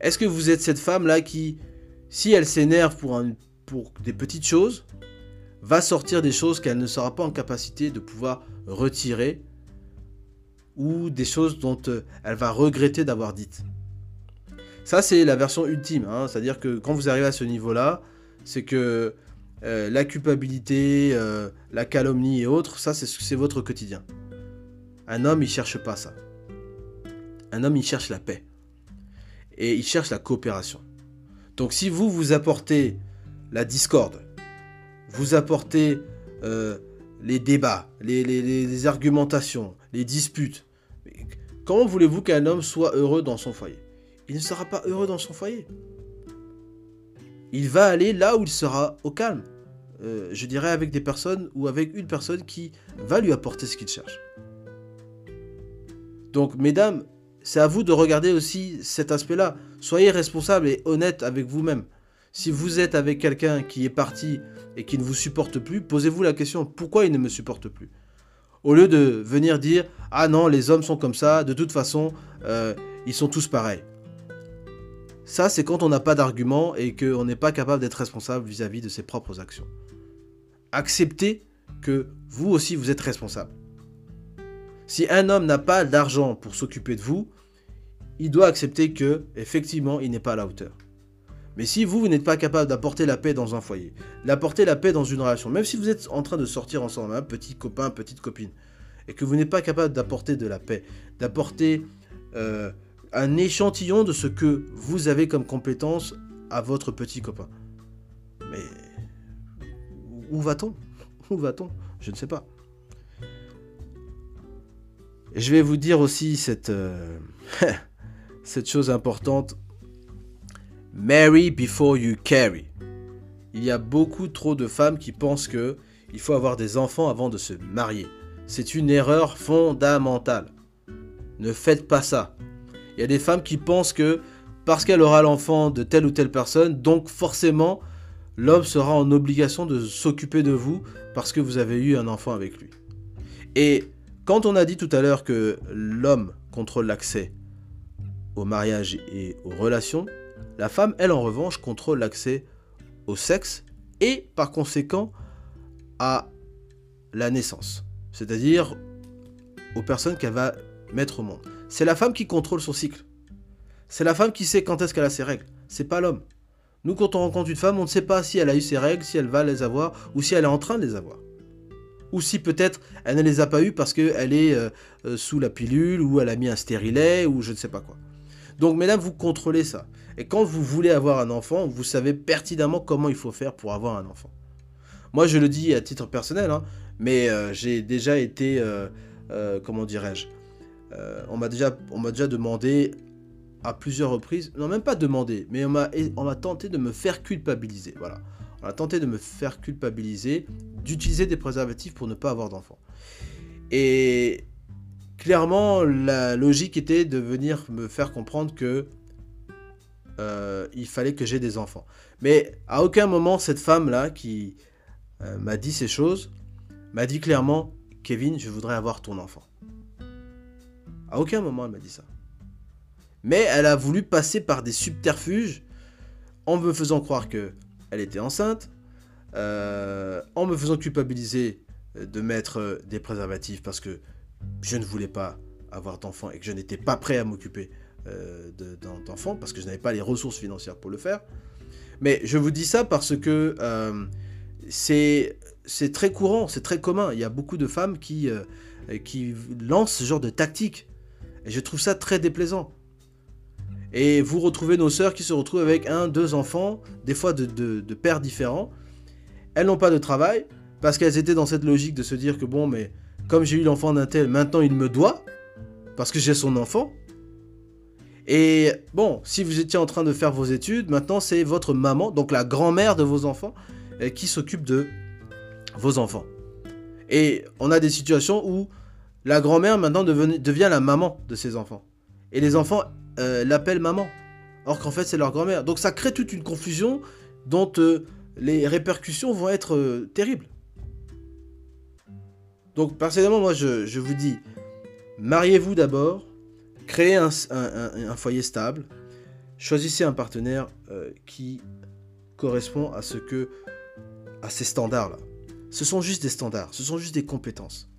Est-ce que vous êtes cette femme-là qui, si elle s'énerve pour des petites choses, va sortir des choses qu'elle ne sera pas en capacité de pouvoir retirer ou des choses dont euh, elle va regretter d'avoir dites? Ça, c'est la version ultime. Hein. C'est-à-dire que quand vous arrivez à ce niveau-là, c'est que euh, la culpabilité, euh, la calomnie et autres, ça, c'est votre quotidien. Un homme, il cherche pas ça. Un homme, il cherche la paix. Et il cherche la coopération. Donc si vous, vous apportez la discorde, vous apportez euh, les débats, les, argumentations, les disputes, comment voulez-vous qu'un homme soit heureux dans son foyer? Il ne sera pas heureux dans son foyer. Il va aller là où il sera au calme. Euh, je dirais avec des personnes ou avec une personne qui va lui apporter ce qu'il cherche. Donc, mesdames, c'est à vous de regarder aussi cet aspect-là. Soyez responsable et honnête avec vous-même. Si vous êtes avec quelqu'un qui est parti et qui ne vous supporte plus, posez-vous la question pourquoi il ne me supporte plus? Au lieu de venir dire ah non, les hommes sont comme ça, de toute façon, euh, ils sont tous pareils. Ça, c'est quand on n'a pas d'argument et qu'on n'est pas capable d'être responsable vis-à-vis -vis de ses propres actions. Acceptez que vous aussi, vous êtes responsable. Si un homme n'a pas d'argent pour s'occuper de vous, il doit accepter que, effectivement, il n'est pas à la hauteur. Mais si vous, vous n'êtes pas capable d'apporter la paix dans un foyer, d'apporter la paix dans une relation, même si vous êtes en train de sortir ensemble, hein, petit copain, petite copine, et que vous n'êtes pas capable d'apporter de la paix, d'apporter euh, un échantillon de ce que vous avez comme compétence à votre petit copain. Où va-t-on? Où va-t-on? Je ne sais pas je vais vous dire aussi cette, euh, [laughs] cette chose importante. Marry before you carry. Il y a beaucoup trop de femmes qui pensent que il faut avoir des enfants avant de se marier. C'est une erreur fondamentale. Ne faites pas ça. Il y a des femmes qui pensent que parce qu'elle aura l'enfant de telle ou telle personne, donc forcément l'homme sera en obligation de s'occuper de vous parce que vous avez eu un enfant avec lui. Et quand on a dit tout à l'heure que l'homme contrôle l'accès au mariage et aux relations, la femme, elle, en revanche, contrôle l'accès au sexe et, par conséquent, à la naissance. C'est-à-dire aux personnes qu'elle va mettre au monde. C'est la femme qui contrôle son cycle. C'est la femme qui sait quand est-ce qu'elle a ses règles. C'est pas l'homme. Nous, quand on rencontre une femme, on ne sait pas si elle a eu ses règles, si elle va les avoir ou si elle est en train de les avoir ou si peut-être elle ne les a pas eues parce qu'elle est euh, euh, sous la pilule, ou elle a mis un stérilet, ou je ne sais pas quoi. Donc mesdames, vous contrôlez ça. Et quand vous voulez avoir un enfant, vous savez pertinemment comment il faut faire pour avoir un enfant. Moi, je le dis à titre personnel, hein, mais euh, j'ai déjà été, comment dirais-je, on m'a déjà, déjà demandé à plusieurs reprises, non même pas demandé, mais on m'a tenté de me faire culpabiliser. Voilà. On a tenté de me faire culpabiliser d'utiliser des préservatifs pour ne pas avoir d'enfants. Et clairement, la logique était de venir me faire comprendre que euh, il fallait que j'ai des enfants. Mais à aucun moment, cette femme-là qui euh, m'a dit ces choses m'a dit clairement Kevin, je voudrais avoir ton enfant. À aucun moment, elle m'a dit ça. Mais elle a voulu passer par des subterfuges en me faisant croire que elle était enceinte, euh, en me faisant culpabiliser de mettre euh, des préservatifs parce que je ne voulais pas avoir d'enfants et que je n'étais pas prêt à m'occuper euh, d'enfants parce que je n'avais pas les ressources financières pour le faire. Mais je vous dis ça parce que c'est très courant, c'est très commun. Il y a beaucoup de femmes qui, qui lancent ce genre de tactique. Et je trouve ça très déplaisant. Et vous retrouvez nos sœurs qui se retrouvent avec un, deux enfants, des fois de, pères différents. Elles n'ont pas de travail parce qu'elles étaient dans cette logique de se dire que bon, mais comme j'ai eu l'enfant d'un tel, maintenant il me doit parce que j'ai son enfant. Et bon, si vous étiez en train de faire vos études, maintenant c'est votre maman, donc la grand-mère de vos enfants, euh, qui s'occupe de vos enfants. Et on a des situations où la grand-mère maintenant devient la maman de ses enfants. Et les enfants euh, l'appelle maman. Or qu'en fait c'est leur grand-mère. Donc ça crée toute une confusion dont euh, les répercussions vont être euh, terribles. Donc personnellement, moi je, vous dis, mariez-vous d'abord, créez un, foyer stable, choisissez un partenaire euh, qui correspond à ce que à ces standards là. Ce sont juste des standards, ce sont juste des compétences.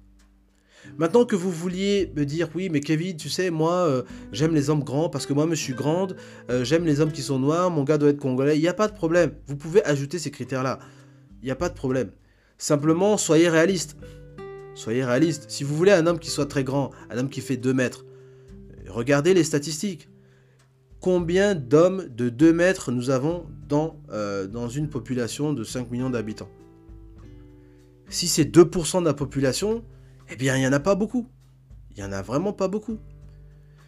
Maintenant que vous vouliez me dire, oui, mais Kevin, tu sais, moi, euh, j'aime les hommes grands parce que moi, je suis grande, euh, j'aime les hommes qui sont noirs, mon gars doit être congolais, il n'y a pas de problème. Vous pouvez ajouter ces critères-là. Il n'y a pas de problème. Simplement, soyez réaliste. Soyez réaliste. Si vous voulez un homme qui soit très grand, un homme qui fait 2 mètres, regardez les statistiques. Combien d'hommes de 2 mètres nous avons dans, euh, dans une population de 5 millions d'habitants? Si c'est 2% de la population, eh bien, il n'y en a pas beaucoup. Il n'y en a vraiment pas beaucoup.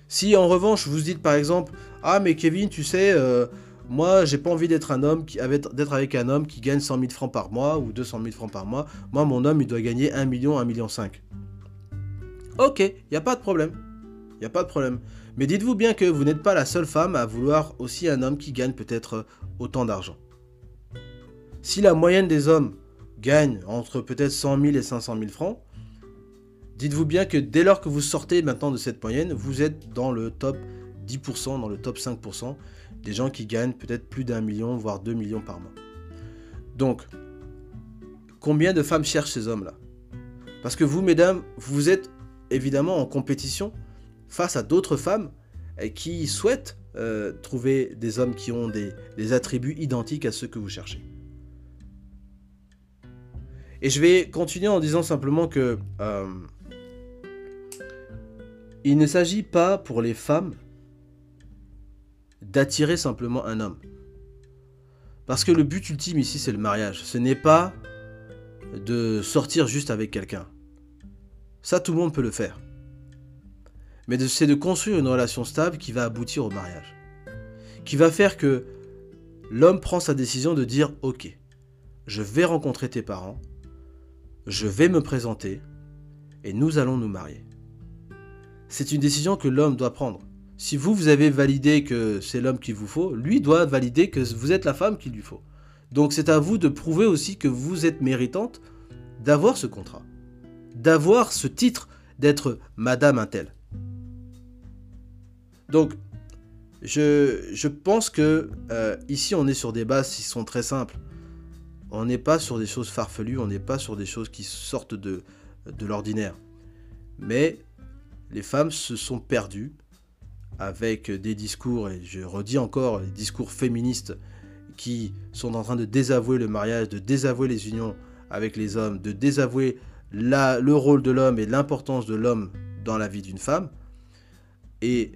Si en revanche, vous dites par exemple, ah mais Kevin, tu sais, euh, moi j'ai pas envie d'être un homme qui d'être avec un homme qui gagne 100 000 francs par mois ou 200 000 francs par mois. Moi, mon homme, il doit gagner 1 million, 1 million 5. Ok, il a pas de problème. Il a pas de problème. Mais dites-vous bien que vous n'êtes pas la seule femme à vouloir aussi un homme qui gagne peut-être autant d'argent. Si la moyenne des hommes gagne entre peut-être 100 000 et 500 000 francs, Dites-vous bien que dès lors que vous sortez maintenant de cette moyenne, vous êtes dans le top 10%, dans le top 5% des gens qui gagnent peut-être plus d'un million, voire deux millions par mois. Donc, combien de femmes cherchent ces hommes-là? Parce que vous, mesdames, vous êtes évidemment en compétition face à d'autres femmes qui souhaitent euh, trouver des hommes qui ont des, attributs identiques à ceux que vous cherchez. Et je vais continuer en disant simplement que euh, il ne s'agit pas pour les femmes d'attirer simplement un homme. Parce que le but ultime ici, c'est le mariage. Ce n'est pas de sortir juste avec quelqu'un. Ça, tout le monde peut le faire. Mais c'est de construire une relation stable qui va aboutir au mariage. Qui va faire que l'homme prend sa décision de dire, ok, je vais rencontrer tes parents, je vais me présenter, et nous allons nous marier c'est une décision que l'homme doit prendre. Si vous, vous avez validé que c'est l'homme qu'il vous faut, lui doit valider que vous êtes la femme qu'il lui faut. Donc c'est à vous de prouver aussi que vous êtes méritante d'avoir ce contrat, d'avoir ce titre d'être Madame Intel. Donc, je, pense que euh, ici on est sur des bases qui sont très simples. On n'est pas sur des choses farfelues, on n'est pas sur des choses qui sortent de, de l'ordinaire. Mais les femmes se sont perdues avec des discours, et je redis encore, les discours féministes qui sont en train de désavouer le mariage, de désavouer les unions avec les hommes, de désavouer le rôle de l'homme et l'importance de l'homme dans la vie d'une femme. Et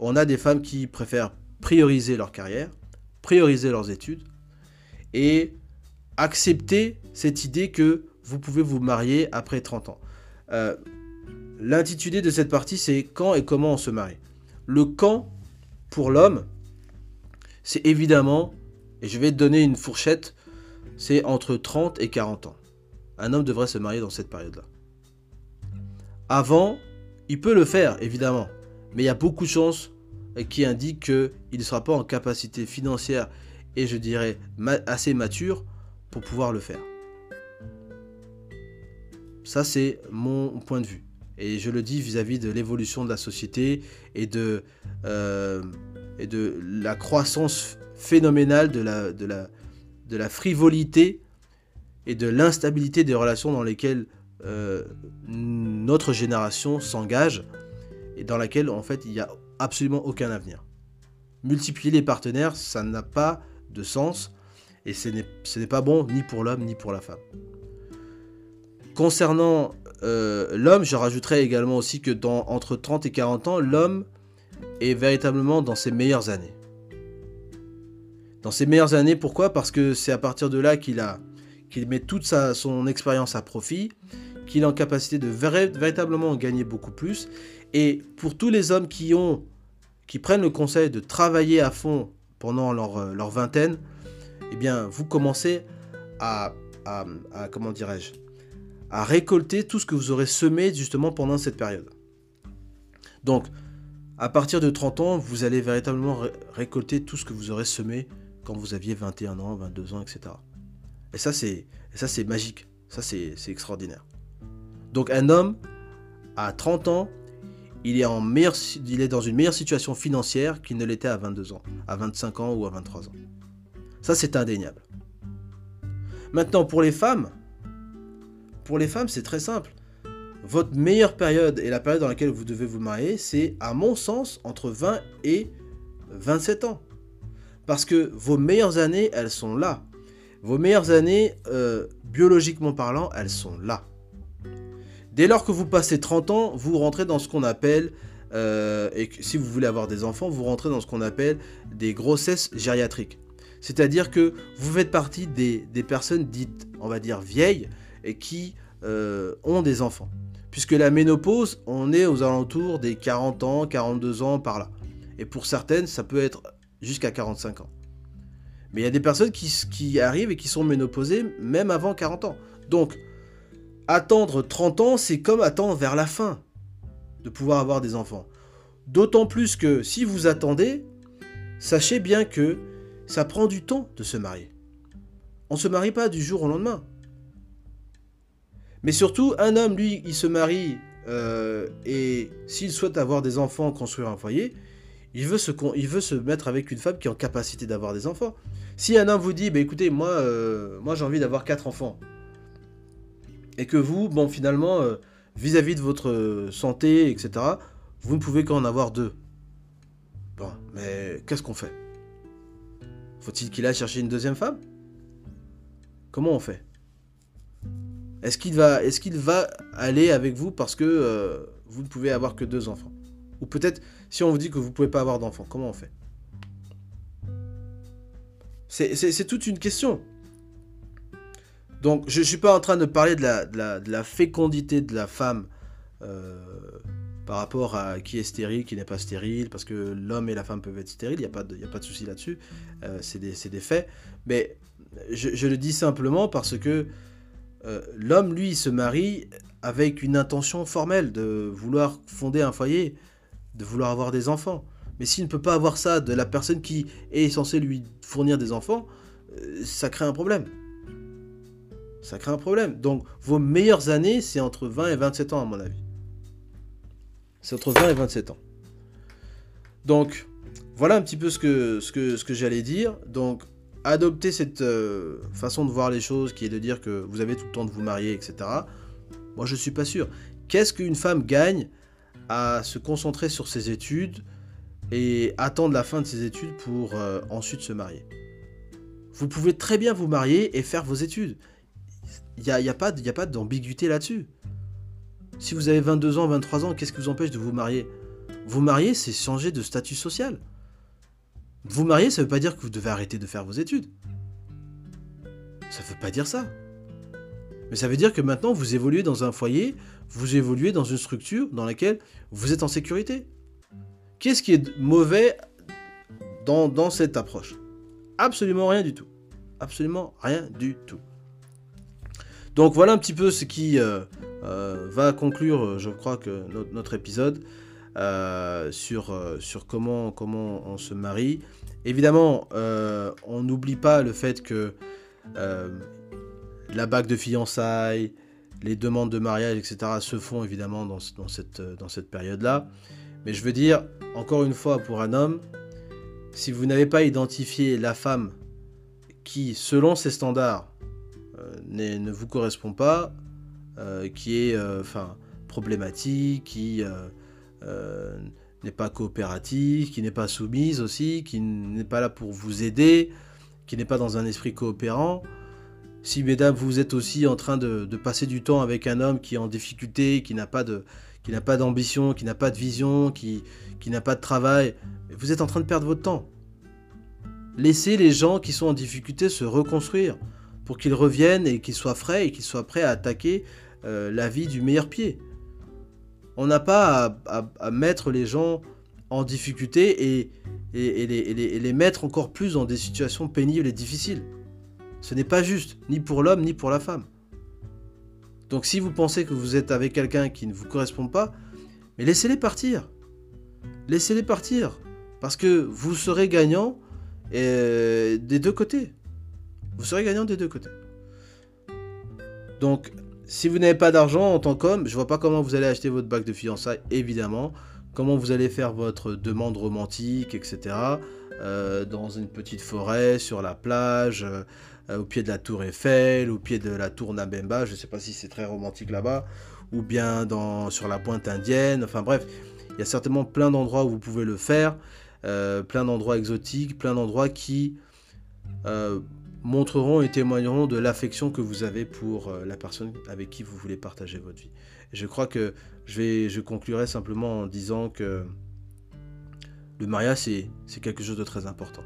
on a des femmes qui préfèrent prioriser leur carrière, prioriser leurs études et accepter cette idée que vous pouvez vous marier après 30 ans. Euh, L'intitulé de cette partie, c'est quand et comment on se marie. Le quand, pour l'homme, c'est évidemment, et je vais te donner une fourchette, c'est entre 30 et 40 ans. Un homme devrait se marier dans cette période-là. Avant, il peut le faire, évidemment, mais il y a beaucoup de chances qui indiquent qu'il ne sera pas en capacité financière et je dirais assez mature pour pouvoir le faire. Ça, c'est mon point de vue. Et je le dis vis-à-vis de l'évolution de la société et de, euh, la croissance phénoménale de la frivolité et de l'instabilité des relations dans lesquelles euh, notre génération s'engage et dans laquelle en fait il n'y a absolument aucun avenir. Multiplier les partenaires, ça n'a pas de sens et ce n'est pas bon ni pour l'homme ni pour la femme. Concernant euh, l'homme, je rajouterais également aussi que dans entre 30 et 40 ans, l'homme est véritablement dans ses meilleures années. Dans ses meilleures années, pourquoi? Parce que c'est à partir de là qu'il met toute son expérience à profit, qu'il est en capacité de véritablement gagner beaucoup plus. Et pour tous les hommes qui ont qui prennent le conseil de travailler à fond pendant leur, euh, vingtaine, eh bien, vous commencez à comment dirais-je, à récolter tout ce que vous aurez semé justement pendant cette période. Donc, à partir de 30 ans, vous allez véritablement récolter tout ce que vous aurez semé quand vous aviez 21 ans, 22 ans, etc. Et ça, c'est, ça, c'est magique. Ça, c'est, extraordinaire. Donc, un homme, à 30 ans, il est, en il est dans une meilleure situation financière qu'il ne l'était à 22 ans, à 25 ans ou à 23 ans. Ça, c'est indéniable. Maintenant, pour les femmes, pour les femmes, c'est très simple. Votre meilleure période et la période dans laquelle vous devez vous marier, c'est, à mon sens, entre 20 et 27 ans. Parce que vos meilleures années, elles sont là. Vos meilleures années, euh, biologiquement parlant, elles sont là. Dès lors que vous passez 30 ans, vous rentrez dans ce qu'on appelle, euh, et si vous voulez avoir des enfants, vous rentrez dans ce qu'on appelle des grossesses gériatriques. C'est-à-dire que vous faites partie des, personnes dites, on va dire, vieilles, qui euh, ont des enfants. Puisque la ménopause, on est aux alentours des 40 ans, 42 ans par là. Et pour certaines, ça peut être jusqu'à 45 ans. Mais il y a des personnes qui, arrivent et qui sont ménopausées même avant 40 ans. Donc, attendre 30 ans, c'est comme attendre vers la fin de pouvoir avoir des enfants. D'autant plus que si vous attendez, sachez bien que ça prend du temps de se marier. On ne se marie pas du jour au lendemain. Mais surtout, un homme, lui, il se marie euh, et s'il souhaite avoir des enfants, construire un foyer, il veut, se, mettre avec une femme qui est en capacité d'avoir des enfants. Si un homme vous dit, bah, écoutez, moi, euh, moi j'ai envie d'avoir quatre enfants, et que vous, bon, finalement, euh, vis-à-vis de votre santé, etc., vous ne pouvez qu'en avoir deux. Bon, mais qu'est-ce qu'on fait? Faut-il qu'il aille chercher une deuxième femme? Comment on fait? Est-ce qu'il va, aller avec vous parce que euh, vous ne pouvez avoir que deux enfants? Ou peut-être si on vous dit que vous ne pouvez pas avoir d'enfants, comment on fait? C'est toute une question. Donc, je ne suis pas en train de parler de la, fécondité de la femme euh, par rapport à qui est stérile, qui n'est pas stérile, parce que l'homme et la femme peuvent être stériles, il n'y a, pas de, a pas de souci là-dessus, euh, c'est des, faits. Mais je, le dis simplement parce que euh, l'homme, lui, se marie avec une intention formelle de vouloir fonder un foyer, de vouloir avoir des enfants. Mais s'il ne peut pas avoir ça de la personne qui est censée lui fournir des enfants, euh, ça crée un problème. Ça crée un problème. Donc vos meilleures années, c'est entre 20 et 27 ans à mon avis. C'est entre 20 et 27 ans. Donc voilà un petit peu ce que, ce que, ce que j'allais dire. Donc adopter cette euh, façon de voir les choses qui est de dire que vous avez tout le temps de vous marier, etc. Moi je ne suis pas sûr. Qu'est-ce qu'une femme gagne à se concentrer sur ses études et attendre la fin de ses études pour euh, ensuite se marier? Vous pouvez très bien vous marier et faire vos études. Il n'y a, pas, a pas d'ambiguïté là-dessus. Si vous avez 22 ans, 23 ans, qu'est-ce qui vous empêche de vous marier? Vous marier, c'est changer de statut social. Vous marier, ça ne veut pas dire que vous devez arrêter de faire vos études. Ça ne veut pas dire ça. Mais ça veut dire que maintenant, vous évoluez dans un foyer vous évoluez dans une structure dans laquelle vous êtes en sécurité. Qu'est-ce qui est mauvais dans, cette approche? Absolument rien du tout. Absolument rien du tout. Donc voilà un petit peu ce qui euh, euh, va conclure, je crois, que notre, épisode euh, sur, sur comment, comment on se marie. Évidemment, on n'oublie pas le fait que la bague de fiançailles, les demandes de mariage, etc., se font évidemment dans, cette, dans cette période-là. Mais je veux dire, encore une fois, pour un homme, si vous n'avez pas identifié la femme qui, selon ses standards, euh, ne vous correspond pas, euh, qui est euh, enfin problématique, qui n'est pas coopérative, qui n'est pas soumise aussi, qui n'est pas là pour vous aider, qui n'est pas dans un esprit coopérant, si, mesdames, vous êtes aussi en train de, passer du temps avec un homme qui est en difficulté, qui n'a pas de, qui n'a pas d'ambition, qui n'a pas de vision, qui, qui n'a pas de travail, vous êtes en train de perdre votre temps. Laissez les gens qui sont en difficulté se reconstruire pour qu'ils reviennent et qu'ils soient frais et qu'ils soient prêts à attaquer euh, la vie du meilleur pied. On n'a pas à, mettre les gens en difficulté et, les, et, les, mettre encore plus dans des situations pénibles et difficiles. Ce n'est pas juste, ni pour l'homme, ni pour la femme. Donc si vous pensez que vous êtes avec quelqu'un qui ne vous correspond pas, mais laissez-les partir. Laissez-les partir. Parce que vous serez gagnant Et des deux côtés. Vous serez gagnant des deux côtés. Donc, si vous n'avez pas d'argent en tant qu'homme, je vois pas comment vous allez acheter votre bague de fiançailles, évidemment. Comment vous allez faire votre demande romantique, etc. Euh, dans une petite forêt, sur la plage, euh, au pied de la tour Eiffel, au pied de la tour Nabemba, je ne sais pas si c'est très romantique là-bas, ou bien dans, sur la pointe indienne, enfin bref, il y a certainement plein d'endroits où vous pouvez le faire, euh, plein d'endroits exotiques, plein d'endroits qui montreront et témoigneront de l'affection que vous avez pour euh, la personne avec qui vous voulez partager votre vie. je crois que je, vais, je conclurai simplement en disant que le mariage, c'est quelque chose de très important.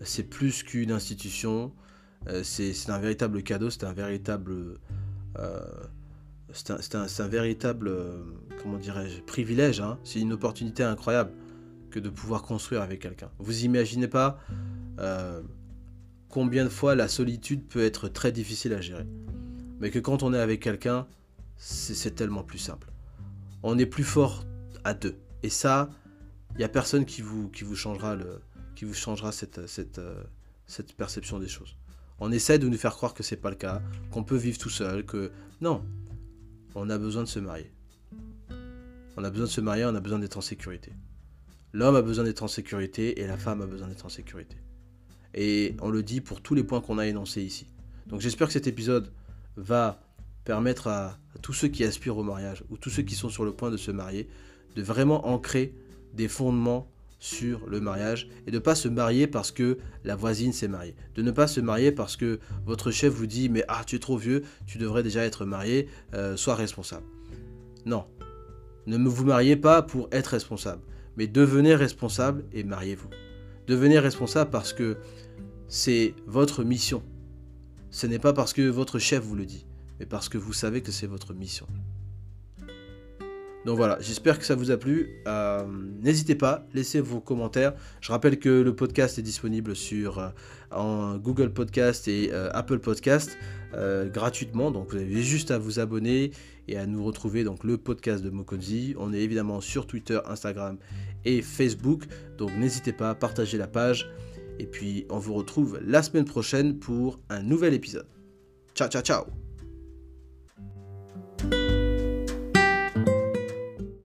C'est plus qu'une institution, euh, c'est un véritable cadeau, c'est un véritable... Euh, c'est un, véritable, comment dirais-je, privilège. Hein. C'est une opportunité incroyable que de pouvoir construire avec quelqu'un. Vous imaginez pas combien de fois la solitude peut être très difficile à gérer. Mais que quand on est avec quelqu'un, c'est tellement plus simple. On est plus fort à deux. Et ça, il n'y a personne qui vous, qui vous changera, le, qui vous changera cette, cette, euh, cette perception des choses. On essaie de nous faire croire que c'est pas le cas, qu'on peut vivre tout seul, que non, on a besoin de se marier. On a besoin de se marier, on a besoin d'être en sécurité. L'homme a besoin d'être en sécurité et la femme a besoin d'être en sécurité. Et on le dit pour tous les points qu'on a énoncés ici. Donc j'espère que cet épisode va permettre à, tous ceux qui aspirent au mariage ou tous ceux qui sont sur le point de se marier de vraiment ancrer des fondements sur le mariage et de ne pas se marier parce que la voisine s'est mariée. De ne pas se marier parce que votre chef vous dit mais ah tu es trop vieux, tu devrais déjà être marié, euh, sois responsable. Non. Ne vous mariez pas pour être responsable, mais devenez responsable et mariez-vous. Devenez responsable parce que c'est votre mission. Ce n'est pas parce que votre chef vous le dit, mais parce que vous savez que c'est votre mission. Donc voilà, j'espère que ça vous a plu. Euh, n'hésitez pas, laissez vos commentaires. Je rappelle que le podcast est disponible sur euh, Google Podcast et euh, Apple Podcast gratuitement. Donc vous avez juste à vous abonner et à nous retrouver donc le podcast de Mokonzi. On est évidemment sur Twitter, Instagram et Facebook. Donc n'hésitez pas à partager la page. Et puis, on vous retrouve la semaine prochaine pour un nouvel épisode. Ciao, ciao, ciao